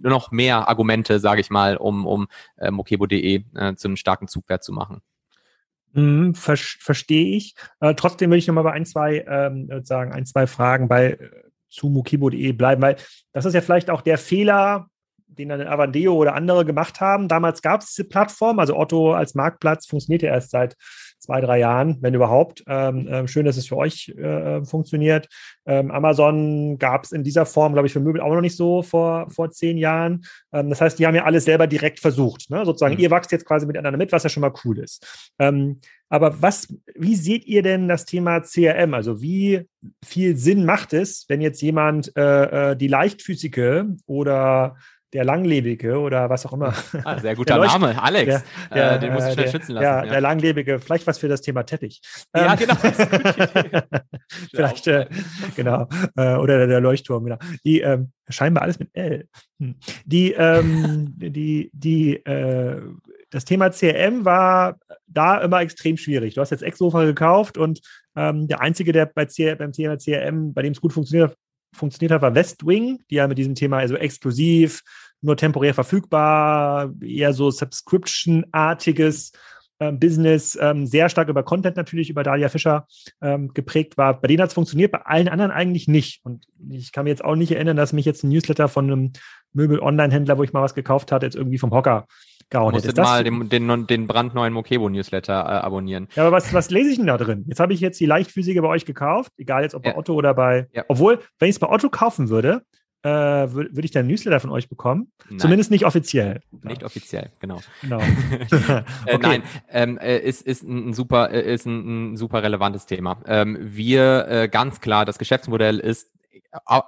noch mehr Argumente, sage ich mal, um, um äh, mokebo.de äh, zu einem starken Zugwert zu machen. Mhm, ver Verstehe ich. Äh, trotzdem will ich nochmal bei ein, zwei, ähm, sagen, ein, zwei Fragen bei äh, zu mokibo.de bleiben, weil das ist ja vielleicht auch der Fehler, den dann Avandeo oder andere gemacht haben. Damals gab es diese Plattform, also Otto als Marktplatz funktioniert ja erst seit zwei, drei Jahren, wenn überhaupt. Ähm, äh, schön, dass es für euch äh, funktioniert. Ähm, Amazon gab es in dieser Form, glaube ich, für Möbel auch noch nicht so vor, vor zehn Jahren. Ähm, das heißt, die haben ja alles selber direkt versucht. Ne? Sozusagen, mhm. ihr wachst jetzt quasi miteinander mit, was ja schon mal cool ist. Ähm, aber was, wie seht ihr denn das Thema CRM? Also wie viel Sinn macht es, wenn jetzt jemand äh, äh die leichtfüßige oder der Langlebige oder was auch immer. Ah, sehr guter Name, Alex. Der, der, äh, den muss ich schnell der, schützen lassen. Ja, ja, der Langlebige, vielleicht was für das Thema Teppich. Ja, ähm, genau. vielleicht, äh, genau. Äh, oder der, Leuchtturm, genau. Die, ähm, scheinbar alles mit L. Hm. Die, ähm, die, die, äh, das Thema CRM war da immer extrem schwierig. Du hast jetzt Exofa gekauft und ähm, der Einzige, der bei CR, beim Thema CRM, bei dem es gut funktioniert, funktioniert hat, war Westwing, die ja mit diesem Thema also exklusiv, nur temporär verfügbar, eher so Subscription-artiges ähm, Business ähm, sehr stark über Content natürlich, über Dalia Fischer ähm, geprägt war. Bei denen hat es funktioniert, bei allen anderen eigentlich nicht. Und ich kann mir jetzt auch nicht erinnern, dass mich jetzt ein Newsletter von einem Möbel-Online-Händler, wo ich mal was gekauft hatte, jetzt irgendwie vom Hocker gehauen hätte. Du mal den, den, den brandneuen Mokebo-Newsletter äh, abonnieren. Ja, aber was, was lese ich denn da drin? Jetzt habe ich jetzt die Leichtphysike bei euch gekauft, egal jetzt ob bei ja. Otto oder bei. Ja. Obwohl, wenn ich es bei Otto kaufen würde, äh, würde würd ich dann Newsletter von euch bekommen. Nein. Zumindest nicht offiziell. Nicht ja. offiziell, genau. genau. äh, okay. Nein, ähm, äh, ist, ist ein super, äh, ist ein, ein super relevantes Thema. Ähm, wir äh, ganz klar, das Geschäftsmodell ist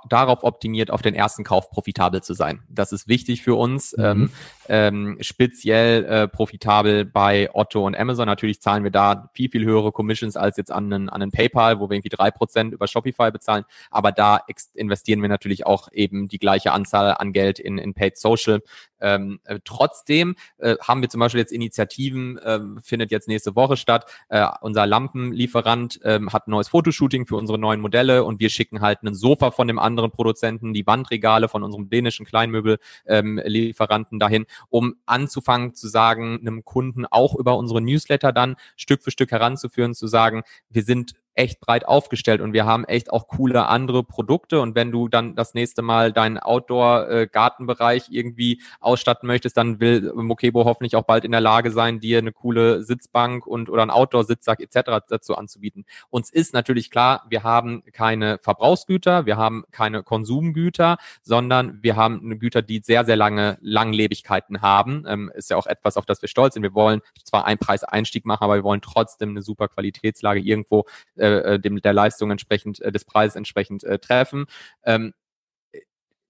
darauf optimiert, auf den ersten Kauf profitabel zu sein. Das ist wichtig für uns. Mhm. Ähm, ähm, speziell äh, profitabel bei Otto und Amazon. Natürlich zahlen wir da viel, viel höhere Commissions als jetzt an einen, an einen PayPal, wo wir irgendwie drei Prozent über Shopify bezahlen. Aber da investieren wir natürlich auch eben die gleiche Anzahl an Geld in, in Paid Social. Ähm, äh, trotzdem äh, haben wir zum Beispiel jetzt Initiativen, äh, findet jetzt nächste Woche statt. Äh, unser Lampenlieferant äh, hat ein neues Fotoshooting für unsere neuen Modelle und wir schicken halt ein Sofa von dem anderen Produzenten, die Wandregale von unserem dänischen Kleinmöbellieferanten ähm, dahin, um anzufangen zu sagen, einem Kunden auch über unsere Newsletter dann Stück für Stück heranzuführen, zu sagen, wir sind echt breit aufgestellt und wir haben echt auch coole andere Produkte. Und wenn du dann das nächste Mal deinen Outdoor-Gartenbereich irgendwie ausstatten möchtest, dann will Mokebo hoffentlich auch bald in der Lage sein, dir eine coole Sitzbank und oder einen Outdoor-Sitzsack etc. dazu anzubieten. Uns ist natürlich klar, wir haben keine Verbrauchsgüter, wir haben keine Konsumgüter, sondern wir haben Güter, die sehr, sehr lange Langlebigkeiten haben. Ähm, ist ja auch etwas, auf das wir stolz sind. Wir wollen zwar einen Preiseinstieg machen, aber wir wollen trotzdem eine super Qualitätslage irgendwo äh, äh, äh, dem der Leistung entsprechend, äh, des Preises entsprechend äh, treffen. Ähm,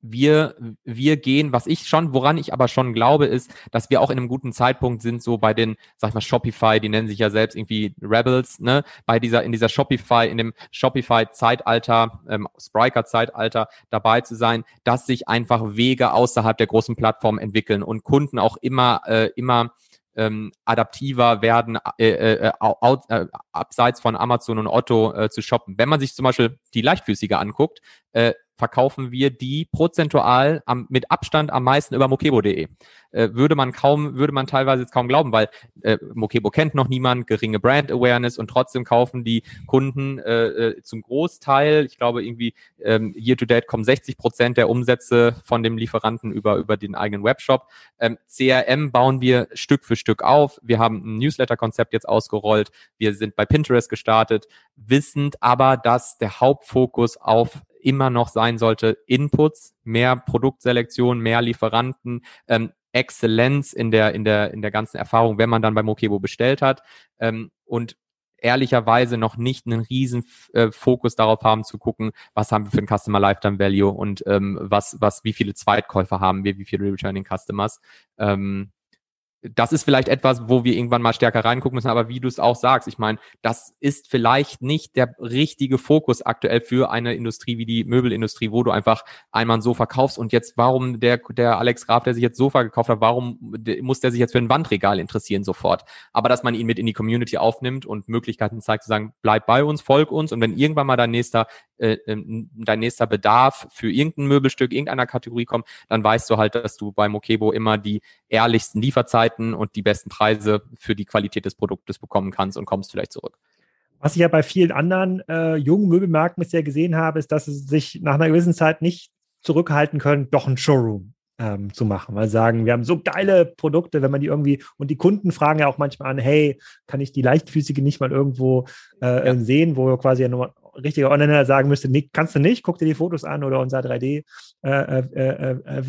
wir, wir gehen, was ich schon, woran ich aber schon glaube, ist, dass wir auch in einem guten Zeitpunkt sind, so bei den, sag ich mal, Shopify, die nennen sich ja selbst irgendwie Rebels, ne, bei dieser, in dieser Shopify, in dem Shopify-Zeitalter, ähm, Spriker-Zeitalter dabei zu sein, dass sich einfach Wege außerhalb der großen Plattform entwickeln und Kunden auch immer, äh, immer ähm, adaptiver werden, äh, äh, out, äh, abseits von Amazon und Otto äh, zu shoppen. Wenn man sich zum Beispiel die Leichtfüßige anguckt, äh, verkaufen wir die prozentual am, mit Abstand am meisten über mokebo.de. Äh, würde man kaum, würde man teilweise jetzt kaum glauben, weil äh, Mokebo kennt noch niemand, geringe Brand Awareness und trotzdem kaufen die Kunden äh, äh, zum Großteil, ich glaube irgendwie ähm, year to date kommen 60 Prozent der Umsätze von dem Lieferanten über über den eigenen Webshop. Ähm, CRM bauen wir Stück für Stück auf. Wir haben ein Newsletter-Konzept jetzt ausgerollt. Wir sind bei Pinterest gestartet, wissend aber, dass der Hauptfokus auf immer noch sein sollte, Inputs, mehr Produktselektion, mehr Lieferanten, ähm, Exzellenz in der, in der, in der ganzen Erfahrung, wenn man dann bei Mokebo bestellt hat. Ähm, und ehrlicherweise noch nicht einen riesen äh, Fokus darauf haben zu gucken, was haben wir für ein Customer Lifetime Value und ähm, was, was, wie viele Zweitkäufer haben wir, wie viele Returning Customers. Ähm, das ist vielleicht etwas, wo wir irgendwann mal stärker reingucken müssen, aber wie du es auch sagst, ich meine, das ist vielleicht nicht der richtige Fokus aktuell für eine Industrie wie die Möbelindustrie, wo du einfach einmal ein Sofa kaufst. Und jetzt, warum der, der Alex Graf, der sich jetzt Sofa gekauft hat, warum muss der sich jetzt für ein Wandregal interessieren sofort? Aber dass man ihn mit in die Community aufnimmt und Möglichkeiten zeigt zu sagen, bleib bei uns, folg uns. Und wenn irgendwann mal dein nächster, äh, ähm, dein nächster Bedarf für irgendein Möbelstück, irgendeiner Kategorie kommt, dann weißt du halt, dass du bei Mokebo immer die ehrlichsten Lieferzeiten Lieferzeiten und die besten Preise für die Qualität des Produktes bekommen kannst und kommst vielleicht zurück. Was ich ja bei vielen anderen äh, jungen Möbelmarken bisher gesehen habe, ist, dass sie sich nach einer gewissen Zeit nicht zurückhalten können, doch ein Showroom ähm, zu machen, weil sie sagen, wir haben so geile Produkte, wenn man die irgendwie, und die Kunden fragen ja auch manchmal an, hey, kann ich die Leichtfüßige nicht mal irgendwo äh, ja. sehen, wo wir quasi ja nur richtiger Online sagen müsste, nee, kannst du nicht, guck dir die Fotos an oder unser 3D-Video, äh, äh, äh,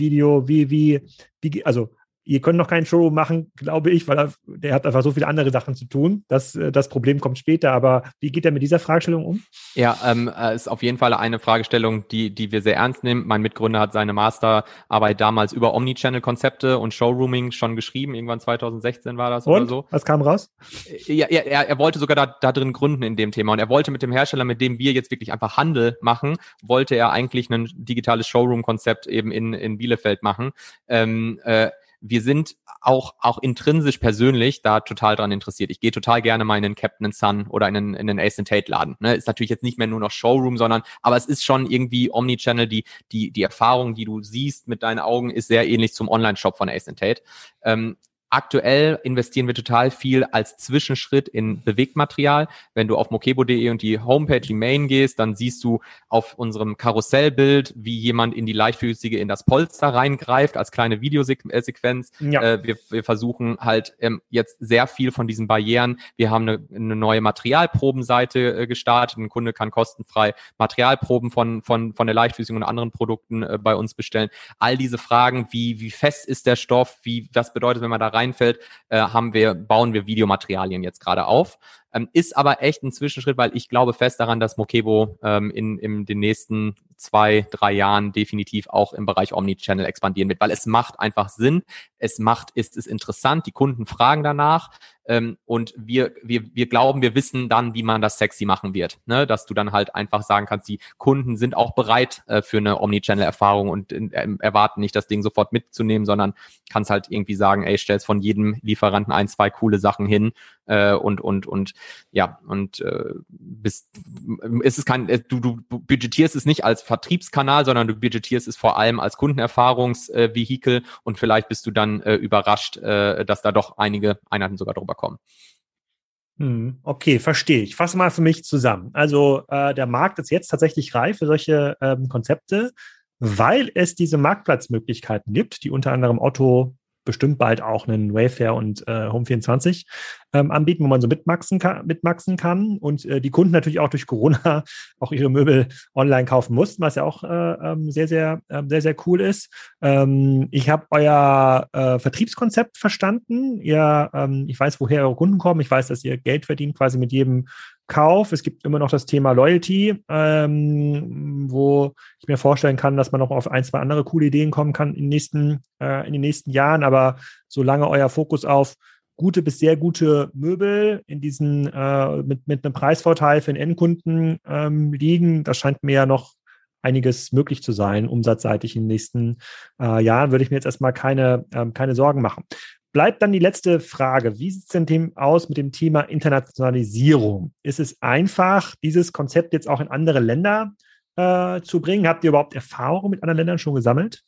wie, wie, wie, also Ihr könnt noch keinen Showroom machen, glaube ich, weil er, der hat einfach so viele andere Sachen zu tun. Das, äh, das Problem kommt später. Aber wie geht er mit dieser Fragestellung um? Ja, ähm, äh, ist auf jeden Fall eine Fragestellung, die, die wir sehr ernst nehmen. Mein Mitgründer hat seine Masterarbeit damals über Omnichannel-Konzepte und Showrooming schon geschrieben. Irgendwann 2016 war das und? oder so. Was kam raus? Ja, ja er, er wollte sogar da, da drin gründen in dem Thema. Und er wollte mit dem Hersteller, mit dem wir jetzt wirklich einfach Handel machen, wollte er eigentlich ein digitales Showroom-Konzept eben in, in Bielefeld machen. Ähm, äh, wir sind auch, auch intrinsisch persönlich da total dran interessiert. Ich gehe total gerne mal in den Captain Sun oder in den, in den Ace Tate Laden. Ne? Ist natürlich jetzt nicht mehr nur noch Showroom, sondern, aber es ist schon irgendwie Omnichannel. Die, die, die Erfahrung, die du siehst mit deinen Augen, ist sehr ähnlich zum Online-Shop von Ace Tate. Ähm, Aktuell investieren wir total viel als Zwischenschritt in Bewegtmaterial. Wenn du auf mokebo.de und die Homepage, die Main gehst, dann siehst du auf unserem Karussellbild, wie jemand in die leichtfüßige in das Polster reingreift als kleine Videosequenz. Ja. Äh, wir, wir versuchen halt ähm, jetzt sehr viel von diesen Barrieren. Wir haben eine, eine neue Materialprobenseite äh, gestartet. Ein Kunde kann kostenfrei Materialproben von, von, von der leichtfüßigen und anderen Produkten äh, bei uns bestellen. All diese Fragen, wie, wie fest ist der Stoff, wie, was bedeutet, wenn man da reinfällt, äh, haben wir, bauen wir Videomaterialien jetzt gerade auf. Ähm, ist aber echt ein Zwischenschritt, weil ich glaube fest daran, dass Mokebo ähm, in, in den nächsten zwei, drei Jahren definitiv auch im Bereich Omnichannel expandieren wird, weil es macht einfach Sinn. Es macht, ist es interessant. Die Kunden fragen danach. Ähm, und wir, wir, wir glauben, wir wissen dann, wie man das sexy machen wird. Ne? Dass du dann halt einfach sagen kannst, die Kunden sind auch bereit äh, für eine Omnichannel-Erfahrung und äh, erwarten nicht, das Ding sofort mitzunehmen, sondern kannst halt irgendwie sagen, ey, stellst von jedem Lieferanten ein, zwei coole Sachen hin äh, und, und, und ja, und äh, bist, ist es kein, äh, du, du budgetierst es nicht als Vertriebskanal, sondern du budgetierst es vor allem als Kundenerfahrungsvehikel und vielleicht bist du dann äh, überrascht, äh, dass da doch einige Einheiten sogar drüber kommen. Hm, okay, verstehe. Ich fasse mal für mich zusammen. Also äh, der Markt ist jetzt tatsächlich reif für solche ähm, Konzepte, weil es diese Marktplatzmöglichkeiten gibt, die unter anderem Otto bestimmt bald auch einen Wayfair und äh, Home24 ähm, anbieten, wo man so mitmaxen kann, mitmaxen kann und äh, die Kunden natürlich auch durch Corona auch ihre Möbel online kaufen mussten, was ja auch äh, ähm, sehr, sehr, äh, sehr, sehr cool ist. Ähm, ich habe euer äh, Vertriebskonzept verstanden. Ihr, ähm, ich weiß, woher eure Kunden kommen. Ich weiß, dass ihr Geld verdient quasi mit jedem Kauf. Es gibt immer noch das Thema Loyalty, ähm, wo ich mir vorstellen kann, dass man noch auf ein, zwei andere coole Ideen kommen kann in den nächsten, äh, in den nächsten Jahren. Aber solange euer Fokus auf gute bis sehr gute Möbel in diesen äh, mit, mit einem Preisvorteil für den Endkunden ähm, liegen, das scheint mir ja noch einiges möglich zu sein, umsatzseitig in den nächsten äh, Jahren, würde ich mir jetzt erstmal keine, ähm, keine Sorgen machen bleibt dann die letzte Frage. Wie sieht es denn aus mit dem Thema Internationalisierung? Ist es einfach, dieses Konzept jetzt auch in andere Länder äh, zu bringen? Habt ihr überhaupt Erfahrungen mit anderen Ländern schon gesammelt?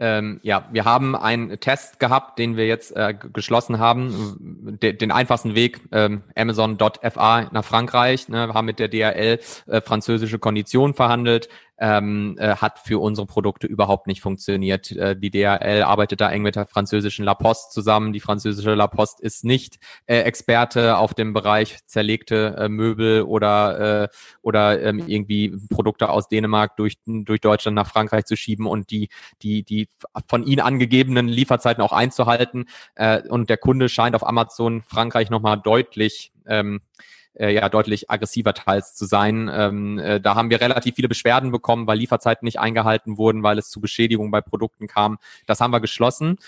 Ähm, ja, wir haben einen Test gehabt, den wir jetzt äh, geschlossen haben. De den einfachsten Weg, ähm, Amazon.fa nach Frankreich. Ne, wir haben mit der DRL äh, französische Konditionen verhandelt ähm, äh, hat für unsere Produkte überhaupt nicht funktioniert. Äh, die DHL arbeitet da eng mit der französischen La Poste zusammen. Die französische La Poste ist nicht äh, Experte auf dem Bereich zerlegte äh, Möbel oder äh, oder ähm, irgendwie Produkte aus Dänemark durch durch Deutschland nach Frankreich zu schieben und die die die von ihnen angegebenen Lieferzeiten auch einzuhalten. Äh, und der Kunde scheint auf Amazon Frankreich nochmal deutlich ähm, äh, ja deutlich aggressiver teils zu sein. Ähm, äh, da haben wir relativ viele Beschwerden bekommen, weil Lieferzeiten nicht eingehalten wurden, weil es zu Beschädigungen bei Produkten kam. Das haben wir geschlossen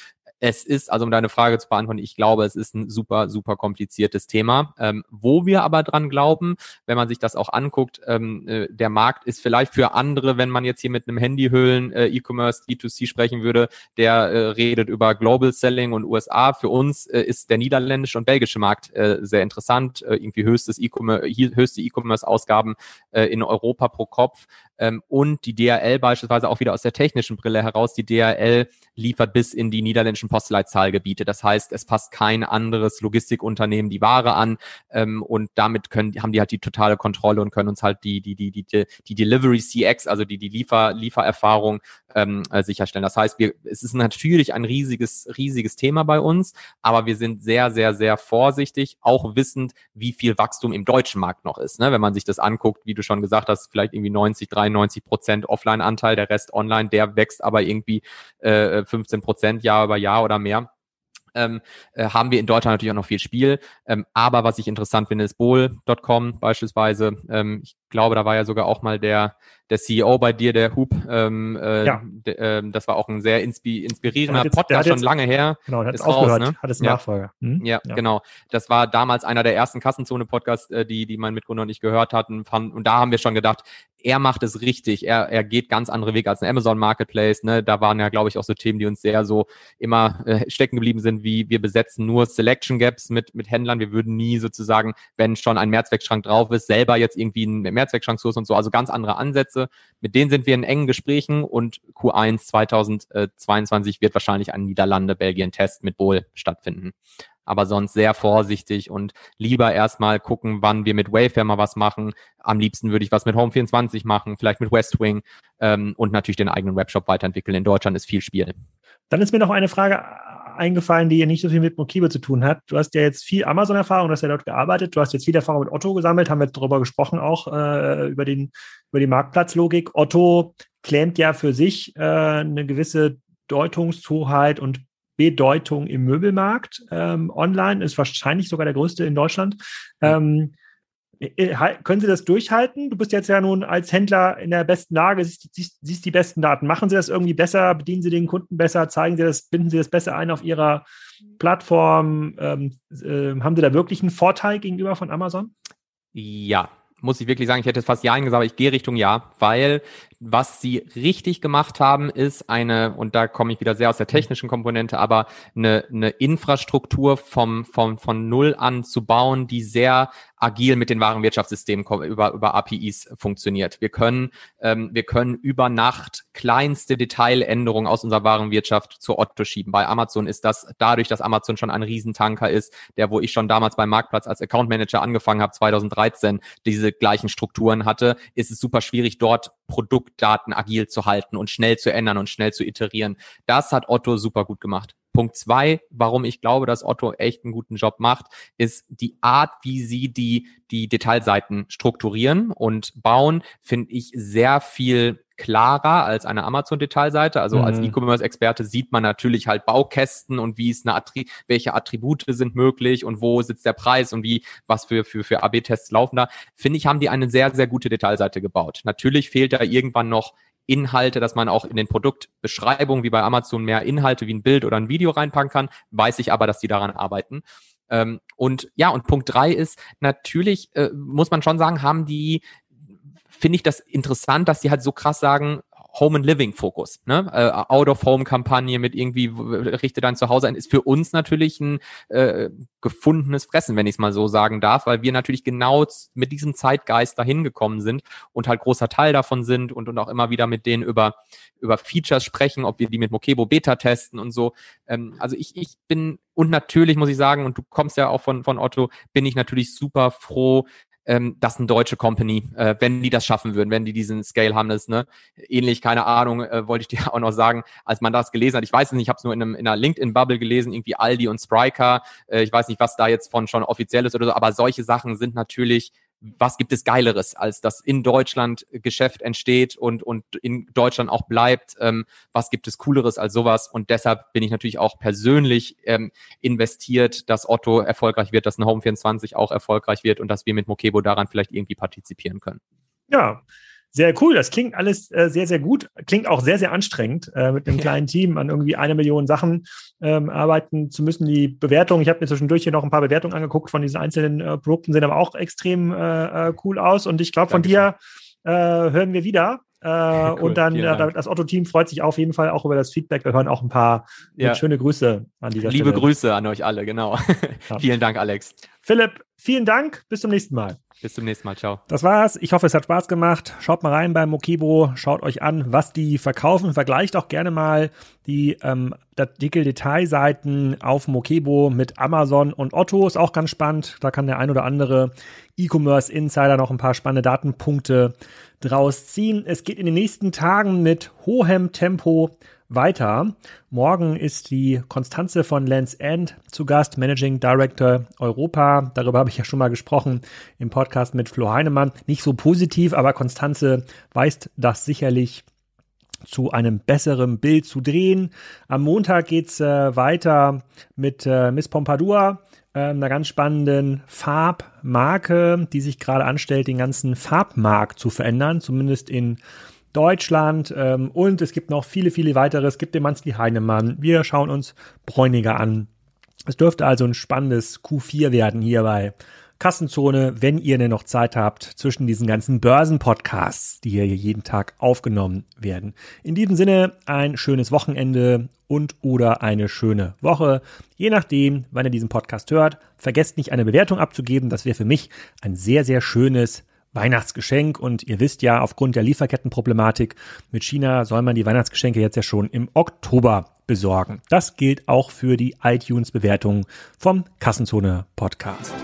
es ist, also um deine Frage zu beantworten, ich glaube, es ist ein super, super kompliziertes Thema. Ähm, wo wir aber dran glauben, wenn man sich das auch anguckt, ähm, äh, der Markt ist vielleicht für andere, wenn man jetzt hier mit einem Handyhüllen äh, E-Commerce D2C sprechen würde, der äh, redet über Global Selling und USA. Für uns äh, ist der niederländische und belgische Markt äh, sehr interessant. Äh, irgendwie höchstes E-Commerce, höchste E-Commerce-Ausgaben äh, in Europa pro Kopf. Ähm, und die DHL beispielsweise auch wieder aus der technischen Brille heraus. Die DHL liefert bis in die niederländischen Postleitzahlgebiete. Das heißt, es passt kein anderes Logistikunternehmen die Ware an ähm, und damit können, haben die halt die totale Kontrolle und können uns halt die, die, die, die, die Delivery CX, also die, die Liefer, Liefererfahrung ähm, äh, sicherstellen. Das heißt, wir, es ist natürlich ein riesiges, riesiges Thema bei uns, aber wir sind sehr, sehr, sehr vorsichtig, auch wissend, wie viel Wachstum im deutschen Markt noch ist. Ne? Wenn man sich das anguckt, wie du schon gesagt hast, vielleicht irgendwie 90, 93 Prozent Offline-Anteil, der Rest online, der wächst aber irgendwie äh, 15 Prozent Jahr über Jahr oder mehr. Ähm, äh, haben wir in Deutschland natürlich auch noch viel Spiel. Ähm, aber was ich interessant finde, ist Bowl.com beispielsweise. Ähm, ich glaube, da war ja sogar auch mal der der CEO bei dir, der Hub, ähm, äh, ja. äh, das war auch ein sehr inspi inspirierender jetzt, Podcast, schon jetzt, lange her. Genau, hat ist aufgehört, raus, ne? hat es ja. Nachfolger. Hm? Ja, ja, genau. Das war damals einer der ersten Kassenzone-Podcasts, äh, die, die mein Mitgründer und ich gehört hatten. Fand, und da haben wir schon gedacht, er macht es richtig. Er, er geht ganz andere Wege als ein Amazon Marketplace. Ne? Da waren ja, glaube ich, auch so Themen, die uns sehr so immer äh, stecken geblieben sind, wie wir besetzen nur Selection Gaps mit, mit Händlern. Wir würden nie sozusagen, wenn schon ein Mehrzweckschrank drauf ist, selber jetzt irgendwie einen Mehrzweckchancen und so, also ganz andere Ansätze. Mit denen sind wir in engen Gesprächen und Q1 2022 wird wahrscheinlich ein Niederlande-Belgien-Test mit Bohl stattfinden aber sonst sehr vorsichtig und lieber erstmal gucken, wann wir mit Wayfair mal was machen. Am liebsten würde ich was mit Home24 machen, vielleicht mit Westwing ähm, und natürlich den eigenen Webshop weiterentwickeln. In Deutschland ist viel Spiel. Dann ist mir noch eine Frage eingefallen, die ja nicht so viel mit Mokibe zu tun hat. Du hast ja jetzt viel Amazon-Erfahrung, du hast ja dort gearbeitet, du hast jetzt viel Erfahrung mit Otto gesammelt, haben wir darüber gesprochen auch, äh, über, den, über die Marktplatzlogik. Otto claimt ja für sich äh, eine gewisse Deutungshoheit und Bedeutung im Möbelmarkt. Ähm, online ist wahrscheinlich sogar der größte in Deutschland. Ähm, äh, können Sie das durchhalten? Du bist jetzt ja nun als Händler in der besten Lage, siehst, siehst, siehst, die besten Daten. Machen Sie das irgendwie besser? Bedienen Sie den Kunden besser? Zeigen Sie das, binden Sie das besser ein auf Ihrer Plattform? Ähm, äh, haben Sie da wirklich einen Vorteil gegenüber von Amazon? Ja, muss ich wirklich sagen, ich hätte fast Ja gesagt, aber ich gehe Richtung Ja, weil was sie richtig gemacht haben, ist eine, und da komme ich wieder sehr aus der technischen Komponente, aber eine, eine Infrastruktur vom, vom, von Null an zu bauen, die sehr agil mit den Warenwirtschaftssystemen über, über APIs funktioniert. Wir können, ähm, wir können über Nacht kleinste Detailänderungen aus unserer Warenwirtschaft zur Otto schieben. Bei Amazon ist das dadurch, dass Amazon schon ein Riesentanker ist, der, wo ich schon damals beim Marktplatz als Account Manager angefangen habe, 2013, diese gleichen Strukturen hatte, ist es super schwierig, dort Produkt Produktdaten agil zu halten und schnell zu ändern und schnell zu iterieren. Das hat Otto super gut gemacht. Punkt zwei, warum ich glaube, dass Otto echt einen guten Job macht, ist die Art, wie sie die, die Detailseiten strukturieren und bauen, finde ich sehr viel klarer als eine Amazon-Detailseite. Also mhm. als E-Commerce-Experte sieht man natürlich halt Baukästen und wie ist eine Attri welche Attribute sind möglich und wo sitzt der Preis und wie, was für, für, für AB-Tests laufen da. Finde ich, haben die eine sehr, sehr gute Detailseite gebaut. Natürlich fehlt da irgendwann noch Inhalte, dass man auch in den Produktbeschreibungen wie bei Amazon mehr Inhalte wie ein Bild oder ein Video reinpacken kann. Weiß ich aber, dass die daran arbeiten. Ähm, und ja, und Punkt drei ist, natürlich äh, muss man schon sagen, haben die finde ich das interessant, dass die halt so krass sagen, Home and Living Fokus, ne? Äh, Out of Home Kampagne mit irgendwie richte dein Zuhause ein, ist für uns natürlich ein äh, gefundenes Fressen, wenn ich es mal so sagen darf, weil wir natürlich genau mit diesem Zeitgeist dahin gekommen sind und halt großer Teil davon sind und, und auch immer wieder mit denen über über Features sprechen, ob wir die mit Mokebo Beta testen und so. Ähm, also ich ich bin und natürlich muss ich sagen und du kommst ja auch von von Otto, bin ich natürlich super froh, ähm, dass eine deutsche Company, äh, wenn die das schaffen würden, wenn die diesen Scale haben, das ne ähnlich, keine Ahnung, äh, wollte ich dir auch noch sagen, als man das gelesen hat. Ich weiß es nicht, ich habe es nur in, einem, in einer LinkedIn-Bubble gelesen, irgendwie Aldi und Spriker. Äh, ich weiß nicht, was da jetzt von schon offiziell ist oder so, aber solche Sachen sind natürlich was gibt es Geileres, als dass in Deutschland Geschäft entsteht und, und in Deutschland auch bleibt? Ähm, was gibt es Cooleres als sowas? Und deshalb bin ich natürlich auch persönlich ähm, investiert, dass Otto erfolgreich wird, dass ein Home 24 auch erfolgreich wird und dass wir mit Mokebo daran vielleicht irgendwie partizipieren können. Ja, sehr cool. Das klingt alles äh, sehr, sehr gut. Klingt auch sehr, sehr anstrengend, äh, mit einem ja. kleinen Team an irgendwie eine Million Sachen ähm, arbeiten zu müssen. Die Bewertungen, ich habe mir zwischendurch hier noch ein paar Bewertungen angeguckt von diesen einzelnen äh, Produkten, sehen aber auch extrem äh, äh cool aus. Und ich glaube, von dir äh, hören wir wieder. Äh, cool, und dann äh, das Otto-Team freut sich auf jeden Fall auch über das Feedback. Wir hören auch ein paar ja. schöne Grüße an dieser Liebe Stelle. Liebe Grüße an euch alle, genau. Ja. vielen Dank, Alex. Philipp, vielen Dank. Bis zum nächsten Mal. Bis zum nächsten Mal. Ciao. Das war's. Ich hoffe, es hat Spaß gemacht. Schaut mal rein bei Mokibo. Schaut euch an, was die verkaufen. Vergleicht auch gerne mal die ähm, Artikel-Detailseiten auf Mokibo mit Amazon und Otto. Ist auch ganz spannend. Da kann der ein oder andere E-Commerce Insider noch ein paar spannende Datenpunkte draus ziehen. Es geht in den nächsten Tagen mit hohem Tempo weiter. Morgen ist die Konstanze von Lens End zu Gast, Managing Director Europa. Darüber habe ich ja schon mal gesprochen im Podcast mit Flo Heinemann. Nicht so positiv, aber Konstanze weist das sicherlich zu einem besseren Bild zu drehen. Am Montag geht's äh, weiter mit äh, Miss Pompadour, äh, einer ganz spannenden Farbmarke, die sich gerade anstellt, den ganzen Farbmarkt zu verändern, zumindest in Deutschland ähm, und es gibt noch viele, viele weitere. Es gibt den Mansley Heinemann. Wir schauen uns Bräuniger an. Es dürfte also ein spannendes Q4 werden hier bei Kassenzone, wenn ihr denn noch Zeit habt zwischen diesen ganzen Börsenpodcasts, die hier jeden Tag aufgenommen werden. In diesem Sinne ein schönes Wochenende und oder eine schöne Woche. Je nachdem, wann ihr diesen Podcast hört, vergesst nicht eine Bewertung abzugeben. Das wäre für mich ein sehr, sehr schönes Weihnachtsgeschenk und ihr wisst ja, aufgrund der Lieferkettenproblematik mit China soll man die Weihnachtsgeschenke jetzt ja schon im Oktober besorgen. Das gilt auch für die iTunes-Bewertung vom Kassenzone Podcast.